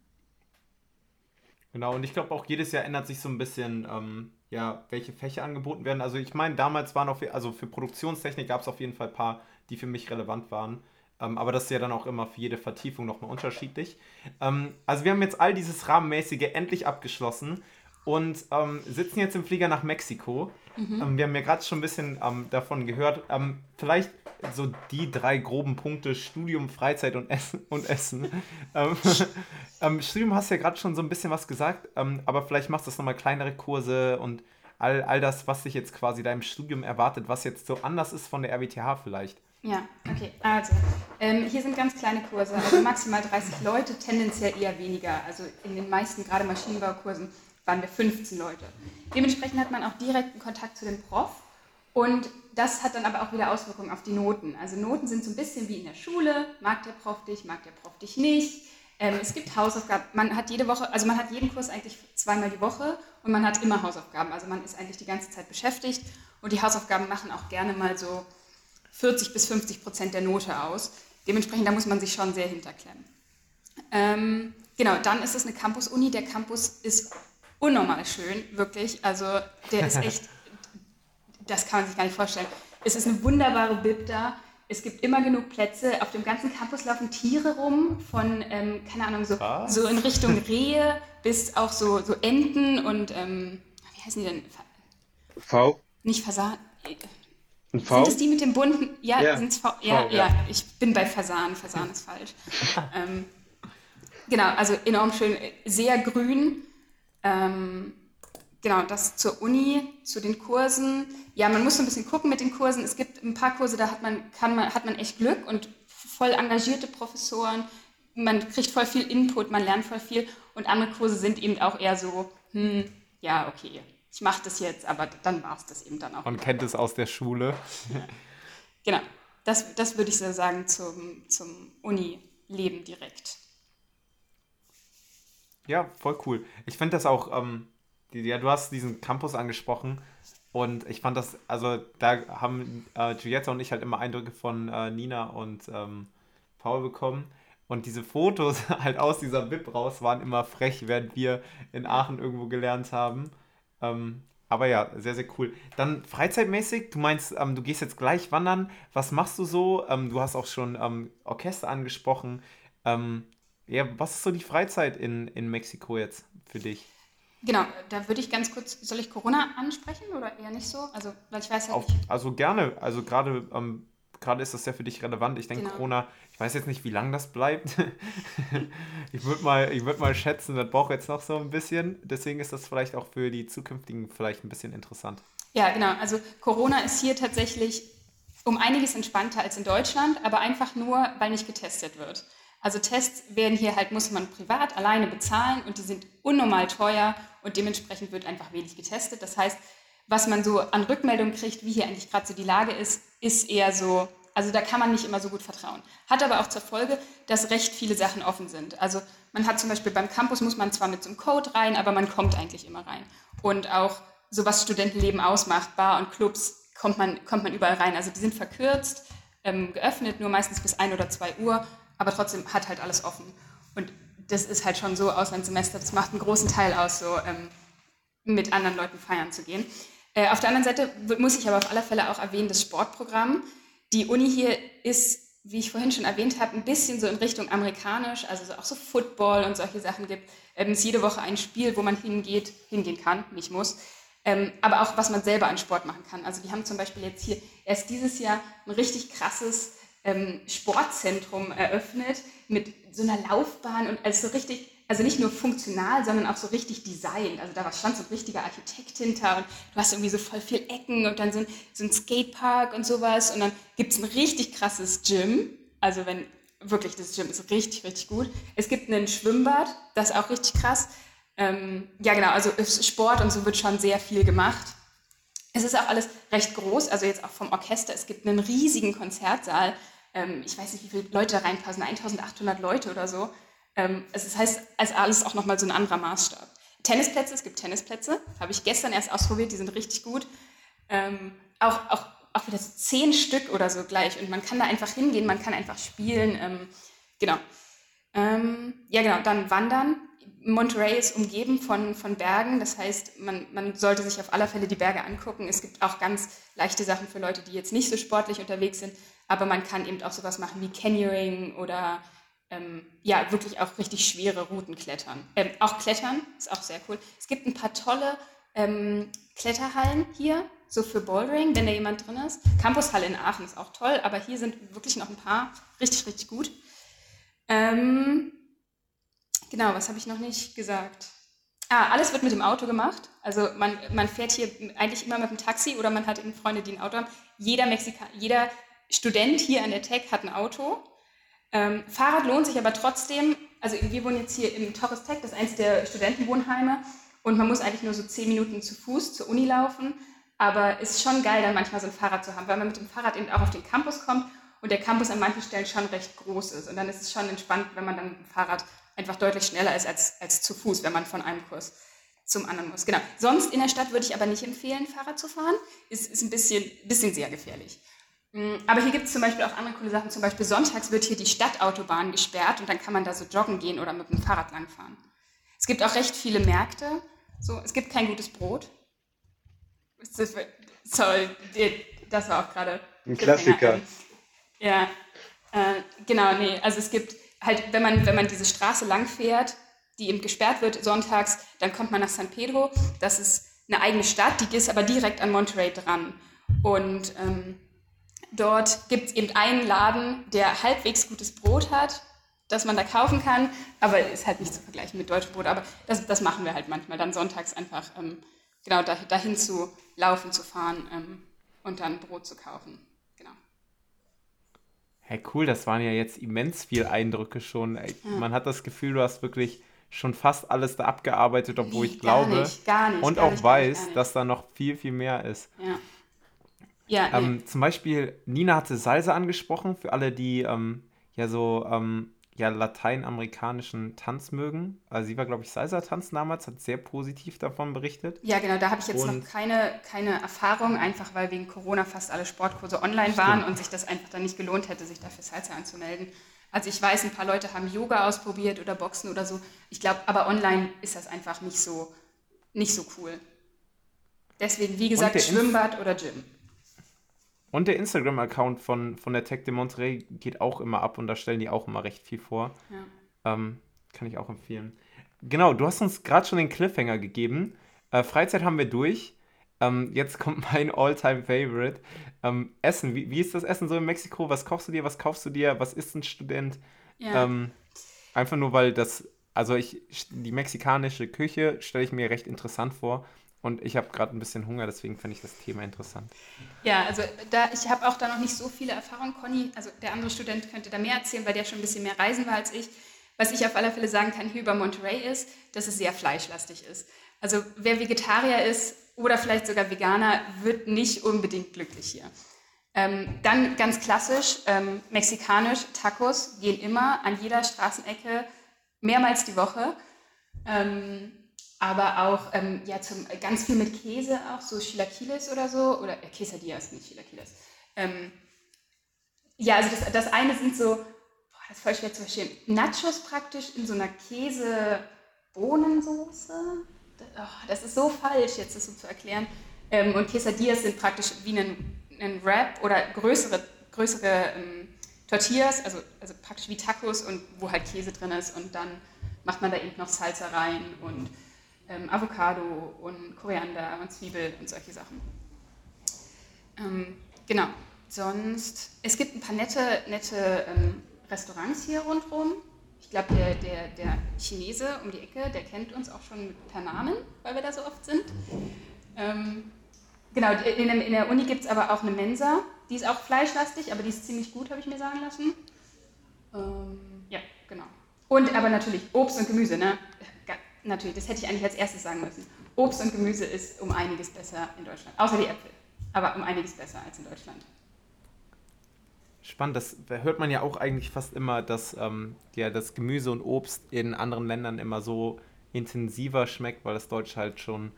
A: Genau, und ich glaube auch jedes Jahr ändert sich so ein bisschen, ähm, ja, welche Fächer angeboten werden. Also ich meine, damals waren auf, also für Produktionstechnik gab es auf jeden Fall ein paar, die für mich relevant waren. Ähm, aber das ist ja dann auch immer für jede Vertiefung nochmal unterschiedlich. Ähm, also wir haben jetzt all dieses Rahmenmäßige endlich abgeschlossen. und ähm, sitzen jetzt im Flieger nach Mexiko. Mhm. Ähm, wir haben ja gerade schon ein bisschen ähm, davon gehört. Ähm, vielleicht so die drei groben Punkte: Studium, Freizeit und Essen. Und Essen. Studium hast du ja gerade schon so ein bisschen was gesagt, aber vielleicht machst du das nochmal kleinere Kurse und all, all das, was sich jetzt quasi deinem Studium erwartet, was jetzt so anders ist von der RWTH vielleicht.
E: Ja, okay. Also, ähm, hier sind ganz kleine Kurse, also maximal 30 Leute, tendenziell eher weniger. Also in den meisten, gerade Maschinenbaukursen, waren wir 15 Leute. Dementsprechend hat man auch direkten Kontakt zu dem Prof und das hat dann aber auch wieder Auswirkungen auf die Noten. Also Noten sind so ein bisschen wie in der Schule, mag der Prof dich, mag der Prof dich nicht. Ähm, es gibt Hausaufgaben, man hat jede Woche, also man hat jeden Kurs eigentlich zweimal die Woche und man hat immer Hausaufgaben. Also man ist eigentlich die ganze Zeit beschäftigt und die Hausaufgaben machen auch gerne mal so 40 bis 50 Prozent der Note aus. Dementsprechend, da muss man sich schon sehr hinterklemmen. Ähm, genau, dann ist es eine Campus-Uni. Der Campus ist unnormal schön, wirklich. Also der ist echt, das kann man sich gar nicht vorstellen. Es ist eine wunderbare Bib da. Es gibt immer genug Plätze. Auf dem ganzen Campus laufen Tiere rum, von, ähm, keine Ahnung, so, so in Richtung Rehe bis auch so, so Enten und, ähm, wie heißen die denn?
D: V?
E: Nicht Fasan.
D: Ein V?
E: Sind es die mit dem bunten? Ja, ja. sind es V? Ja, v ja, ja, ich bin bei Fasan. Fasan ist falsch. ähm, genau, also enorm schön, sehr grün. Ähm, genau, das zur Uni, zu den Kursen. Ja, man muss so ein bisschen gucken mit den Kursen. Es gibt ein paar Kurse, da hat man, kann man, hat man echt Glück und voll engagierte Professoren. Man kriegt voll viel Input, man lernt voll viel. Und andere Kurse sind eben auch eher so, hm, ja, okay, ich mache das jetzt, aber dann war es das eben dann auch.
A: Man kennt es aus der Schule.
E: genau, das, das würde ich so sagen zum, zum Uni-Leben direkt.
A: Ja, voll cool. Ich finde das auch, ähm, ja, du hast diesen Campus angesprochen und ich fand das, also da haben äh, Giulietta und ich halt immer Eindrücke von äh, Nina und ähm, Paul bekommen. Und diese Fotos halt aus dieser Bib raus waren immer frech, während wir in Aachen irgendwo gelernt haben. Ähm, aber ja, sehr, sehr cool. Dann freizeitmäßig, du meinst, ähm, du gehst jetzt gleich wandern. Was machst du so? Ähm, du hast auch schon ähm, Orchester angesprochen. Ähm, ja, was ist so die Freizeit in, in Mexiko jetzt für dich?
E: Genau, da würde ich ganz kurz, soll ich Corona ansprechen oder eher nicht so? Also, weil ich weiß
A: halt Auf, Also gerne, also gerade ähm, gerade ist das ja für dich relevant. Ich denke, genau. Corona, ich weiß jetzt nicht, wie lange das bleibt. ich würde mal, würd mal schätzen, das braucht jetzt noch so ein bisschen. Deswegen ist das vielleicht auch für die zukünftigen vielleicht ein bisschen interessant.
E: Ja, genau. Also Corona ist hier tatsächlich um einiges entspannter als in Deutschland, aber einfach nur, weil nicht getestet wird. Also Tests werden hier halt, muss man privat alleine bezahlen und die sind unnormal teuer und dementsprechend wird einfach wenig getestet. Das heißt, was man so an Rückmeldungen kriegt, wie hier eigentlich gerade so die Lage ist, ist eher so, also da kann man nicht immer so gut vertrauen. Hat aber auch zur Folge, dass recht viele Sachen offen sind. Also man hat zum Beispiel beim Campus muss man zwar mit so einem Code rein, aber man kommt eigentlich immer rein. Und auch so was Studentenleben ausmacht, Bar und Clubs, kommt man, kommt man überall rein. Also die sind verkürzt, ähm, geöffnet, nur meistens bis ein oder zwei Uhr, aber trotzdem hat halt alles offen. Und das ist halt schon so Auslandssemester, das macht einen großen Teil aus, so ähm, mit anderen Leuten feiern zu gehen. Äh, auf der anderen Seite muss ich aber auf alle Fälle auch erwähnen, das Sportprogramm. Die Uni hier ist, wie ich vorhin schon erwähnt habe, ein bisschen so in Richtung amerikanisch, also auch so Football und solche Sachen gibt. Ähm, es ist jede Woche ein Spiel, wo man hingeht, hingehen kann, nicht muss. Ähm, aber auch, was man selber an Sport machen kann. Also die haben zum Beispiel jetzt hier erst dieses Jahr ein richtig krasses ähm, Sportzentrum eröffnet mit so einer Laufbahn und also so richtig also nicht nur funktional, sondern auch so richtig designt. Also da stand so ein richtiger Architekt hinter und du hast irgendwie so voll viel Ecken und dann so ein, so ein Skatepark und sowas. Und dann gibt es ein richtig krasses Gym. Also wenn wirklich, das Gym ist richtig, richtig gut. Es gibt ein Schwimmbad, das ist auch richtig krass. Ähm, ja, genau, also Sport und so wird schon sehr viel gemacht. Es ist auch alles recht groß, also jetzt auch vom Orchester. Es gibt einen riesigen Konzertsaal. Ähm, ich weiß nicht, wie viele Leute da reinpassen, 1800 Leute oder so. Ähm, es heißt, als alles auch nochmal so ein anderer Maßstab. Tennisplätze, es gibt Tennisplätze, habe ich gestern erst ausprobiert, die sind richtig gut. Ähm, auch, auch, auch wieder so zehn Stück oder so gleich und man kann da einfach hingehen, man kann einfach spielen. Ähm, genau. Ähm, ja, genau, dann wandern. Monterey ist umgeben von, von Bergen, das heißt, man, man sollte sich auf alle Fälle die Berge angucken. Es gibt auch ganz leichte Sachen für Leute, die jetzt nicht so sportlich unterwegs sind, aber man kann eben auch sowas machen wie Canyoning oder ähm, ja wirklich auch richtig schwere Routen klettern. Ähm, auch klettern ist auch sehr cool. Es gibt ein paar tolle ähm, Kletterhallen hier, so für Bouldering, wenn da jemand drin ist. Campushalle in Aachen ist auch toll, aber hier sind wirklich noch ein paar richtig, richtig gut. Ähm, genau, was habe ich noch nicht gesagt? Ah, alles wird mit dem Auto gemacht. Also man, man fährt hier eigentlich immer mit dem Taxi oder man hat eben Freunde, die ein Auto haben. Jeder, Mexika jeder Student hier an der Tech hat ein Auto. Ähm, Fahrrad lohnt sich aber trotzdem. Also wir wohnen jetzt hier im Torres Tech, das ist eines der Studentenwohnheime. Und man muss eigentlich nur so zehn Minuten zu Fuß zur Uni laufen. Aber es ist schon geil, dann manchmal so ein Fahrrad zu haben, weil man mit dem Fahrrad eben auch auf den Campus kommt und der Campus an manchen Stellen schon recht groß ist. Und dann ist es schon entspannt, wenn man dann mit dem Fahrrad einfach deutlich schneller ist als, als zu Fuß, wenn man von einem Kurs zum anderen muss. Genau. Sonst in der Stadt würde ich aber nicht empfehlen, Fahrrad zu fahren. Ist, ist ein bisschen, bisschen sehr gefährlich. Mm, aber hier gibt es zum Beispiel auch andere coole Sachen. Zum Beispiel sonntags wird hier die Stadtautobahn gesperrt und dann kann man da so joggen gehen oder mit dem Fahrrad langfahren. Es gibt auch recht viele Märkte. So, es gibt kein gutes Brot. Sorry, das war auch gerade
D: ein Klassiker.
E: Ja, äh, genau, nee, also es gibt halt, wenn man, wenn man diese Straße lang fährt, die eben gesperrt wird sonntags, dann kommt man nach San Pedro. Das ist eine eigene Stadt, die ist aber direkt an Monterey dran. Und ähm, dort gibt es eben einen Laden, der halbwegs gutes Brot hat, das man da kaufen kann, aber ist halt nicht zu vergleichen mit deutschem Brot. Aber das, das machen wir halt manchmal, dann sonntags einfach ähm, genau dahin zu laufen, zu fahren ähm, und dann Brot zu kaufen.
A: Hey, cool, das waren ja jetzt immens viele Eindrücke schon. Ja. Man hat das Gefühl, du hast wirklich schon fast alles da abgearbeitet, obwohl ich gar glaube nicht, nicht, und auch nicht, weiß, dass da noch viel, viel mehr ist.
E: Ja.
A: Ja, ähm, nee. Zum Beispiel, Nina hatte Salsa angesprochen, für alle, die ähm, ja so ähm, ja, lateinamerikanischen Tanz mögen. Also sie war, glaube ich, Salsa-Tanz damals, hat sehr positiv davon berichtet.
E: Ja, genau, da habe ich jetzt und noch keine, keine Erfahrung, einfach weil wegen Corona fast alle Sportkurse online stimmt. waren und sich das einfach dann nicht gelohnt hätte, sich dafür Salsa anzumelden. Also ich weiß, ein paar Leute haben Yoga ausprobiert oder Boxen oder so. Ich glaube, aber online ist das einfach nicht so, nicht so cool. Deswegen, wie gesagt, Schwimmbad oder Gym.
A: Und der Instagram-Account von, von der Tech de Monterey geht auch immer ab und da stellen die auch immer recht viel vor. Ja. Ähm, kann ich auch empfehlen. Genau, du hast uns gerade schon den Cliffhanger gegeben. Äh, Freizeit haben wir durch. Ähm, jetzt kommt mein All-Time-Favorite. Ähm, Essen. Wie, wie ist das Essen so in Mexiko? Was kochst du dir? Was kaufst du dir? Was ist ein Student? Ja. Ähm, einfach nur, weil das, also ich, die mexikanische Küche stelle ich mir recht interessant vor. Und ich habe gerade ein bisschen Hunger, deswegen fand ich das Thema interessant.
E: Ja, also da, ich habe auch da noch nicht so viele Erfahrungen. Conny, also der andere Student könnte da mehr erzählen, weil der schon ein bisschen mehr reisen war als ich. Was ich auf alle Fälle sagen kann hier über Monterey ist, dass es sehr fleischlastig ist. Also wer Vegetarier ist oder vielleicht sogar Veganer, wird nicht unbedingt glücklich hier. Ähm, dann ganz klassisch, ähm, mexikanisch, Tacos gehen immer an jeder Straßenecke mehrmals die Woche. Ähm, aber auch ähm, ja, zum, ganz viel mit Käse auch, so Chilaquiles oder so, oder äh, Quesadillas, nicht Chilaquiles. Ähm, ja, also das, das eine sind so, boah, das ist voll schwer zu verstehen, Nachos praktisch in so einer Käse-Bohnensoße. Oh, das ist so falsch, jetzt das so zu erklären. Ähm, und Quesadillas sind praktisch wie ein, ein Wrap oder größere, größere ähm, Tortillas, also, also praktisch wie Tacos und wo halt Käse drin ist und dann macht man da eben noch Salsa rein und ähm, Avocado und Koriander und Zwiebel und solche Sachen. Ähm, genau, sonst, es gibt ein paar nette, nette ähm, Restaurants hier rundherum. Ich glaube, der, der, der Chinese um die Ecke, der kennt uns auch schon per Namen, weil wir da so oft sind. Ähm, genau, in, in, der Uni gibt es aber auch eine Mensa, die ist auch fleischlastig, aber die ist ziemlich gut, habe ich mir sagen lassen. Ähm, ja, genau. Und aber natürlich Obst und Gemüse, ne? Natürlich, das hätte ich eigentlich als erstes sagen müssen. Obst und Gemüse ist um einiges besser in Deutschland, außer die Äpfel, aber um einiges besser als in Deutschland.
A: Spannend, das hört man ja auch eigentlich fast immer, dass ähm, ja, das Gemüse und Obst in anderen Ländern immer so intensiver schmeckt, weil das Deutsch halt schon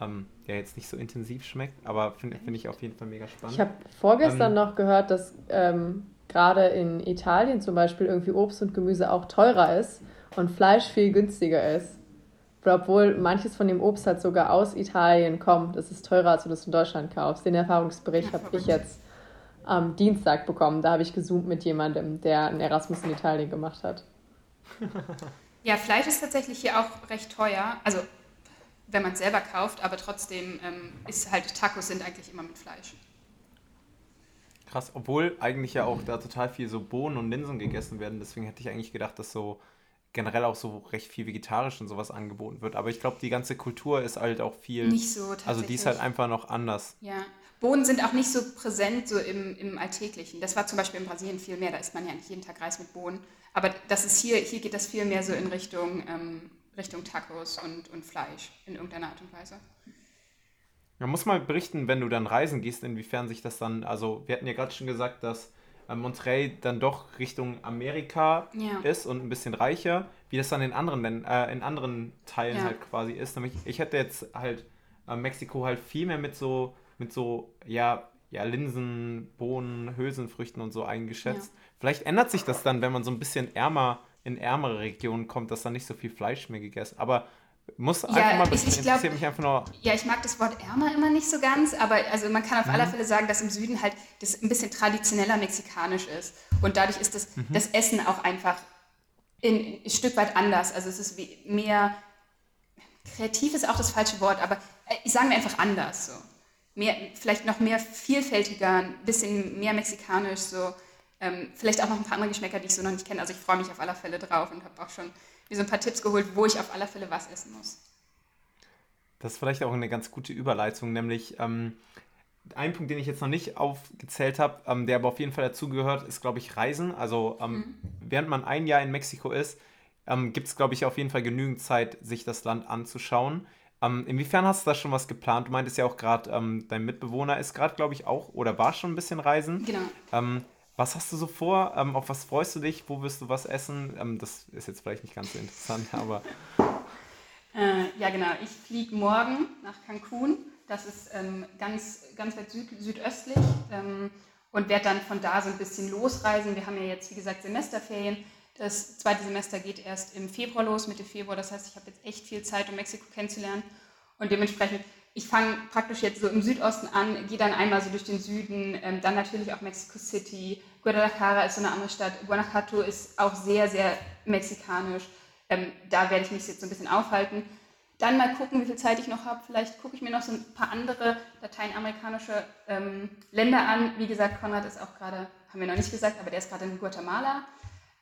A: ähm, ja jetzt nicht so intensiv schmeckt, aber finde find ich auf jeden Fall mega spannend.
B: Ich habe vorgestern ähm, noch gehört, dass ähm, gerade in Italien zum Beispiel irgendwie Obst und Gemüse auch teurer ist und Fleisch viel günstiger ist obwohl manches von dem Obst halt sogar aus Italien kommt, ist es teurer, als du das in Deutschland kaufst. Den Erfahrungsbericht habe ich jetzt am Dienstag bekommen. Da habe ich gezoomt mit jemandem, der einen Erasmus in Italien gemacht hat.
E: Ja, Fleisch ist tatsächlich hier auch recht teuer. Also wenn man es selber kauft, aber trotzdem ähm, ist halt Tacos sind eigentlich immer mit Fleisch.
A: Krass, obwohl eigentlich ja auch da total viel so Bohnen und Linsen gegessen werden. Deswegen hätte ich eigentlich gedacht, dass so generell auch so recht viel vegetarisch und sowas angeboten wird. Aber ich glaube, die ganze Kultur ist halt auch viel.
E: Nicht so tatsächlich.
A: Also die ist halt einfach noch anders.
E: Ja. Bohnen sind auch nicht so präsent so im, im Alltäglichen. Das war zum Beispiel in Brasilien viel mehr, da isst man ja nicht jeden Tag Reis mit Bohnen. Aber das ist hier, hier geht das viel mehr so in Richtung, ähm, Richtung Tacos und, und Fleisch in irgendeiner Art und Weise.
A: Man muss mal berichten, wenn du dann reisen gehst, inwiefern sich das dann, also wir hatten ja gerade schon gesagt, dass Monterey dann doch Richtung Amerika
E: Ja.
A: ist und ein bisschen reicher, wie das dann in anderen, Län- äh, in anderen Teilen
E: Ja.
A: halt quasi ist. Nämlich, ich hätte jetzt halt äh, Mexiko halt viel mehr mit so, mit so, ja, ja, Linsen, Bohnen, Hülsenfrüchten und so eingeschätzt. Vielleicht ändert sich das dann, wenn man so ein bisschen ärmer in ärmere Regionen kommt, dass dann nicht so viel Fleisch mehr gegessen. Aber muss einfach mal
E: ich- ich glaub-
A: mich einfach nur.
E: Ja, ich mag das Wort ärmer immer nicht so ganz, aber also man kann auf
A: Mhm.
E: alle Fälle sagen, dass im Süden halt das ein bisschen traditioneller mexikanisch ist. Und dadurch ist das,
A: Mhm.
E: das Essen auch einfach in, ein Stück weit anders. Also es ist wie, mehr, kreativ ist auch das falsche Wort, aber äh, sagen wir einfach anders so. Mehr, vielleicht noch mehr vielfältiger, ein bisschen mehr mexikanisch so. Ähm, vielleicht auch noch ein paar andere Geschmäcker, die ich so noch nicht kenne. Also ich freue mich auf alle Fälle drauf und habe auch schon mir so ein paar Tipps geholt, wo ich auf alle Fälle was essen muss.
A: Das ist vielleicht auch eine ganz gute Überleitung, nämlich ähm, ein Punkt, den ich jetzt noch nicht aufgezählt habe, ähm, der aber auf jeden Fall dazugehört, ist, glaube ich, Reisen. Also ähm, während man ein Jahr in Mexiko ist, ähm, gibt es, glaube ich, auf jeden Fall genügend Zeit, sich das Land anzuschauen. Ähm, inwiefern hast du da schon was geplant? Du meintest ja auch gerade, ähm, dein Mitbewohner ist gerade, glaube ich, auch oder war schon ein bisschen reisen.
E: Genau.
A: Was hast du so vor? Ähm, auf was freust du dich? Wo wirst du was essen? Ähm, das ist jetzt vielleicht nicht ganz so interessant, aber
E: Äh, ja, genau. Ich fliege morgen nach Cancun. Das ist ähm, ganz, ganz weit süd, südöstlich ähm, und werde dann von da so ein bisschen losreisen. Wir haben ja jetzt, wie gesagt, Semesterferien. Das zweite Semester geht erst im Februar los, Mitte Februar. Das heißt, ich habe jetzt echt viel Zeit, um Mexiko kennenzulernen. Und dementsprechend, ich fange praktisch jetzt so im Südosten an, gehe dann einmal so durch den Süden, ähm, dann natürlich auch Mexico City. Guadalajara ist so eine andere Stadt. Guanajuato ist auch sehr, sehr mexikanisch. Ähm, da werde ich mich jetzt so ein bisschen aufhalten. Dann mal gucken, wie viel Zeit ich noch habe. Vielleicht gucke ich mir noch so ein paar andere lateinamerikanische ähm, Länder an. Wie gesagt, Konrad ist auch gerade, haben wir noch nicht gesagt, aber der ist gerade in Guatemala.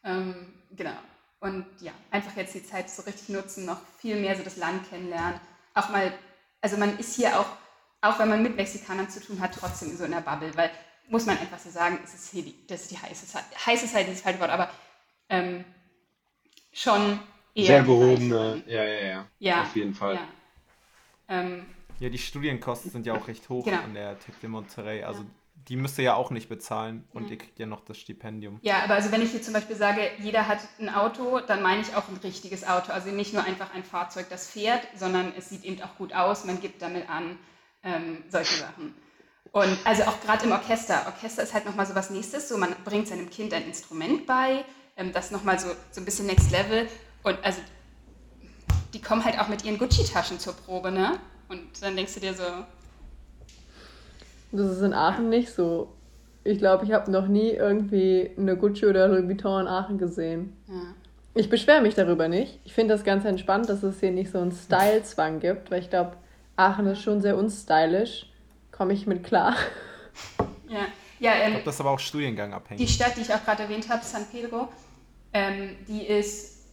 E: Ähm, genau. Und ja, einfach jetzt die Zeit so richtig nutzen, noch viel mehr so das Land kennenlernen. Auch mal, also man ist hier auch, auch wenn man mit Mexikanern zu tun hat, trotzdem so in der Bubble, weil, muss man einfach so sagen, es ist hier die, das ist die heiße Zeit, heiße Zeit ist das falsche Wort, aber ähm, schon eher
D: Sehr gehobene,
E: reicheren.
D: ja, ja, ja,
E: Ja,
D: auf jeden Fall.
E: Ja. Ähm,
A: ja, die Studienkosten sind ja auch recht hoch
E: Genau.
A: an der Tec de Monterrey. Also die müsst ihr ja auch nicht bezahlen und ihr kriegt ja noch das Stipendium.
E: Ja, aber also wenn ich hier zum Beispiel sage, jeder hat ein Auto, dann meine ich auch ein richtiges Auto. Also nicht nur einfach ein Fahrzeug, das fährt, sondern es sieht eben auch gut aus, man gibt damit an, ähm, solche Sachen. Und also auch gerade im Orchester. Orchester ist halt nochmal so was Nächstes. So, man bringt seinem Kind ein Instrument bei, ähm, das nochmal so, so ein bisschen Next Level. Und also die kommen halt auch mit ihren Gucci-Taschen zur Probe, ne? Und dann denkst du dir so,
B: Das ist in Aachen nicht so. Ich glaube, ich habe noch nie irgendwie eine Gucci oder Louis Vuitton in Aachen gesehen.
E: ja.
B: Ich beschwere mich darüber nicht. Ich finde das ganz entspannt, dass es hier nicht so einen Style-Zwang gibt, weil ich glaube, Aachen ist schon sehr unstylisch. Komme ich mit klar.
E: Ja, ja
A: Ich
E: ähm,
A: glaube, das ist aber auch Studiengang
E: Die
A: abhängig.
E: Stadt, die ich auch gerade erwähnt habe, San Pedro, ähm, die ist,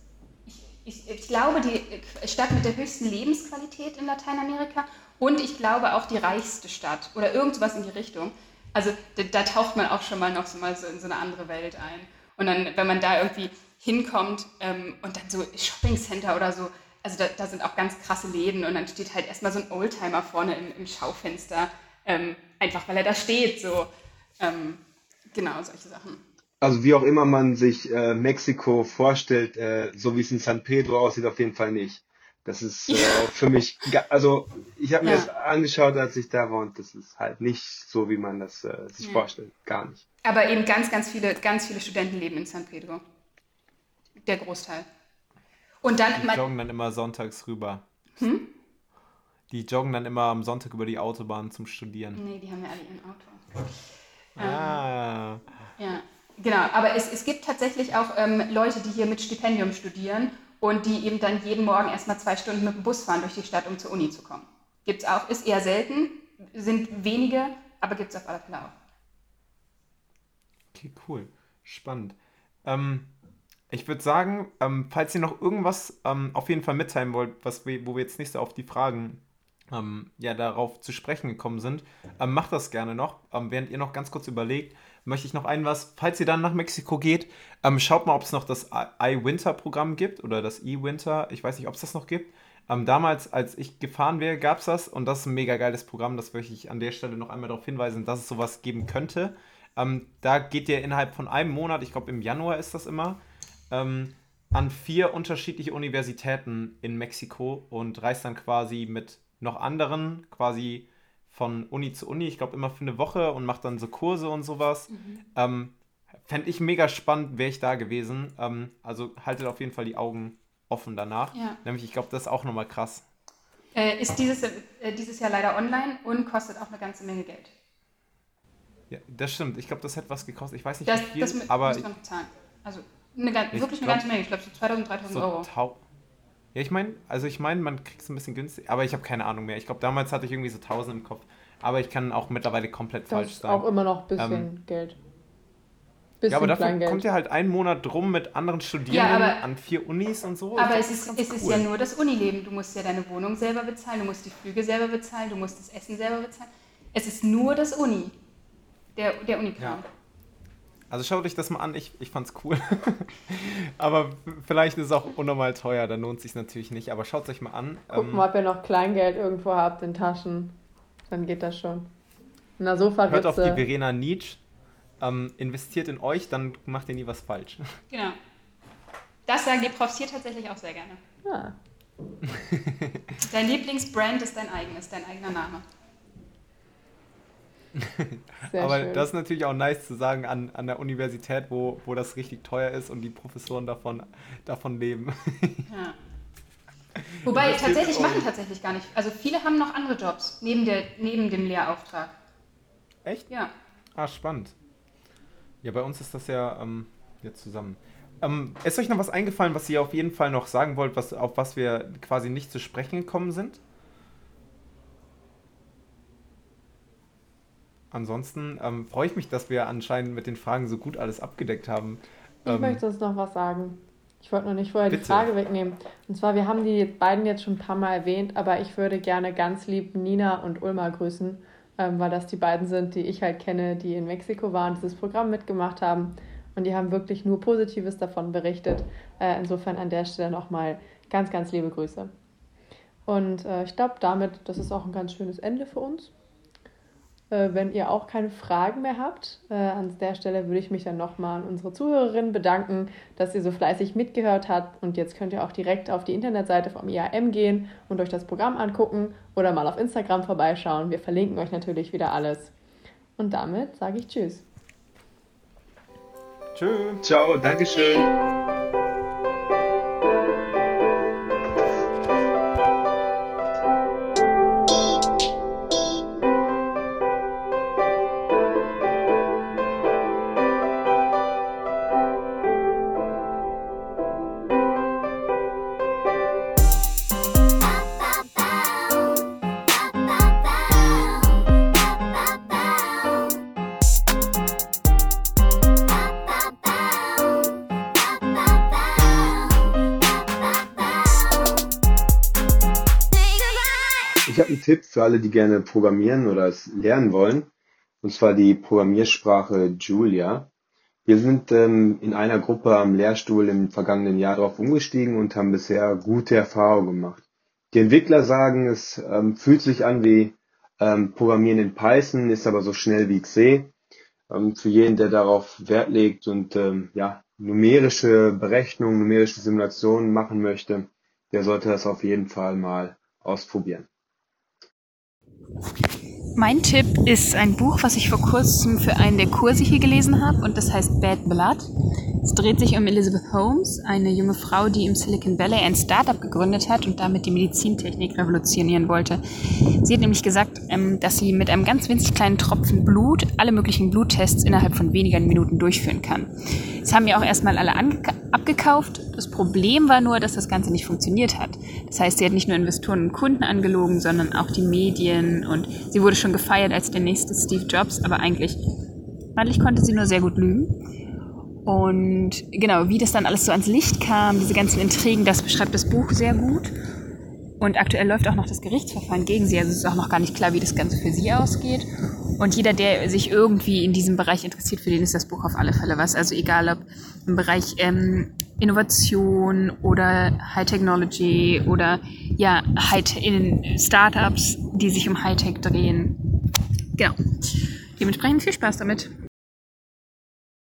E: ich, ich, ich glaube, die Stadt mit der höchsten Lebensqualität in Lateinamerika und ich glaube auch die reichste Stadt oder irgendwas in die Richtung. Also da, da taucht man auch schon mal noch so mal so in so eine andere Welt ein. Und dann, wenn man da irgendwie hinkommt ähm, und dann so Shoppingcenter oder so, also da, da sind auch ganz krasse Läden und dann steht halt erstmal so ein Oldtimer vorne im, im Schaufenster, ähm, einfach weil er da steht, so. Ähm, genau, solche Sachen.
D: Also wie auch immer man sich äh, Mexiko vorstellt, äh, so wie es in San Pedro aussieht, auf jeden Fall nicht. Das ist äh, für mich, also ich habe mir
E: Ja.
D: das angeschaut, als ich da war und das ist halt nicht so, wie man das äh, sich
E: Ja.
D: vorstellt. Gar nicht.
E: Aber eben ganz, ganz viele, ganz viele Studenten leben in San Pedro. Der Großteil. Und dann,
A: Die
E: man,
A: joggen dann immer sonntags rüber. Die joggen dann immer am Sonntag über die Autobahn zum Studieren.
E: nee, die haben ja alle ihren Auto.
A: Ah,
E: Ja. Genau, aber es, es gibt tatsächlich auch ähm, Leute, die hier mit Stipendium studieren und die eben dann jeden Morgen erstmal zwei Stunden mit dem Bus fahren durch die Stadt, um zur Uni zu kommen. Gibt es auch, ist eher selten, sind wenige, aber gibt es auf alle Fälle auch.
A: Okay, cool. Spannend. Ähm, ich würde sagen, ähm, falls ihr noch irgendwas ähm, auf jeden Fall mitteilen wollt, was wir, wo wir jetzt nicht so auf die Fragen ähm, ja, darauf zu sprechen gekommen sind, ähm, macht das gerne noch. Ähm, während ihr noch ganz kurz überlegt, möchte ich noch ein was, falls ihr dann nach Mexiko geht, ähm, schaut mal, ob es noch das iWinter-Programm gibt oder das eWinter. Ich weiß nicht, ob es das noch gibt. Ähm, damals, als ich gefahren wäre, gab es das und das ist ein mega geiles Programm. Das möchte ich an der Stelle noch einmal darauf hinweisen, dass es sowas geben könnte. Ähm, da geht ihr innerhalb von einem Monat, ich glaube im Januar ist das immer, ähm, an vier unterschiedliche Universitäten in Mexiko und reist dann quasi mit noch anderen quasi von Uni zu Uni, ich glaube immer für eine Woche und macht dann so Kurse und sowas. Mhm. Ähm, Fände ich mega spannend, wäre ich da gewesen. Ähm, also haltet auf jeden Fall die Augen offen danach. Ja. Nämlich, ich glaube, das ist auch nochmal krass.
E: Äh, ist dieses, äh, dieses Jahr leider online und kostet auch eine ganze Menge Geld.
A: Ja, das stimmt. Ich glaube, das hätte was gekostet. Ich weiß nicht, das, wie viel, das aber... muss man
E: bezahlen. Also eine, wirklich eine ganze Menge. Ich glaube, so 2000, 3000 so Euro.
A: Ja, ich meine, also ich meine, man kriegt es ein bisschen günstig, aber ich habe keine Ahnung mehr. Ich glaube, damals hatte ich irgendwie so 1000 im Kopf. Aber ich kann auch mittlerweile komplett das falsch sein.
B: auch immer noch ein bisschen ähm, Geld.
A: Bisschen ja, aber dafür Kleingeld. kommt ja halt einen Monat drum mit anderen Studierenden ja, aber, an vier Unis und so.
E: Aber es, ist, es cool. ist ja nur das Unileben. Du musst ja deine Wohnung selber bezahlen, du musst die Flüge selber bezahlen, du musst das Essen selber bezahlen. Es ist nur das Uni, der, der Unikram. Ja.
A: Also schaut euch das mal an, ich, ich fand's cool. aber vielleicht ist es auch unnormal teuer, dann lohnt es sich natürlich nicht. Aber schaut es euch mal an.
B: Guckt ähm, mal, ob ihr noch Kleingeld irgendwo habt in Taschen. Dann geht das schon.
A: Na, Sofa Hört auf die Verena Nietzsche. Ähm, investiert in euch, dann macht ihr nie was falsch.
E: Genau. Das sagen die Profs hier tatsächlich auch sehr gerne. Ja. dein Lieblingsbrand ist dein eigenes, dein eigener Name.
A: Aber schön. das ist natürlich auch nice zu sagen an, an der Universität, wo, wo das richtig teuer ist und die Professoren davon, davon leben.
E: Ja. Wobei tatsächlich machen tatsächlich gar nicht. Also viele haben noch andere Jobs neben, der, neben dem Lehrauftrag.
A: Echt?
E: Ja.
A: Ah, spannend. Ja, bei uns ist das ja ähm, jetzt zusammen. Ähm, ist euch noch was eingefallen, was ihr auf jeden Fall noch sagen wollt, was, auf was wir quasi nicht zu sprechen gekommen sind? Ansonsten ähm, freue ich mich, dass wir anscheinend mit den Fragen so gut alles abgedeckt haben.
B: Ich ähm, möchte uns noch was sagen. Ich wollte noch nicht vorher bitte. die Frage wegnehmen. Und zwar, wir haben die beiden jetzt schon ein paar Mal erwähnt, aber ich würde gerne ganz lieb Nina und Ulma grüßen, ähm, weil das die beiden sind, die ich halt kenne, die in Mexiko waren, dieses Programm mitgemacht haben. Und die haben wirklich nur Positives davon berichtet. Äh, insofern an der Stelle nochmal ganz, ganz liebe Grüße. Und äh, ich glaube, damit, das ist auch ein ganz schönes Ende für uns. Äh, wenn ihr auch keine Fragen mehr habt, äh, an der Stelle würde ich mich dann nochmal an unsere Zuhörerinnen bedanken, dass ihr so fleißig mitgehört habt. Und jetzt könnt ihr auch direkt auf die Internetseite vom IAM gehen und euch das Programm angucken oder mal auf Instagram vorbeischauen. Wir verlinken euch natürlich wieder alles. Und damit sage ich Tschüss.
A: Tschüss.
D: Ciao, Dankeschön. Alle, die gerne programmieren oder es lernen wollen, und zwar die Programmiersprache Julia. Wir sind ähm, in einer Gruppe am Lehrstuhl im vergangenen Jahr darauf umgestiegen und haben bisher gute Erfahrungen gemacht. Die Entwickler sagen, es ähm, fühlt sich an wie ähm, Programmieren in Python, ist aber so schnell wie C. Ähm, für jeden, der darauf Wert legt und ähm, ja, numerische Berechnungen, numerische Simulationen machen möchte, der sollte das auf jeden Fall mal ausprobieren. Thank you.
E: Mein Tipp ist ein Buch, was ich vor kurzem für einen der Kurse hier gelesen habe und das heißt Bad Blood. Es dreht sich um Elizabeth Holmes, eine junge Frau, die im Silicon Valley ein Startup gegründet hat und damit die Medizintechnik revolutionieren wollte. Sie hat nämlich gesagt, ähm, dass sie mit einem ganz winzig kleinen Tropfen Blut alle möglichen Bluttests innerhalb von wenigen Minuten durchführen kann. Das haben ja auch erstmal alle abgekauft. Das Problem war nur, dass das Ganze nicht funktioniert hat. Das heißt, sie hat nicht nur Investoren und Kunden angelogen, sondern auch die Medien und sie wurde schon gefeiert als der nächste Steve Jobs, aber eigentlich, eigentlich konnte sie nur sehr gut lügen. Und genau, wie das dann alles so ans Licht kam, diese ganzen Intrigen, das beschreibt das Buch sehr gut. Und aktuell läuft auch noch das Gerichtsverfahren gegen sie. Also es ist auch noch gar nicht klar, wie das Ganze für sie ausgeht. Und jeder, der sich irgendwie in diesem Bereich interessiert, für den ist das Buch auf alle Fälle was. Also egal ob im Bereich ähm, Innovation oder High Technology oder ja, High in Startups, die sich um Hightech drehen. Genau. Dementsprechend viel Spaß damit.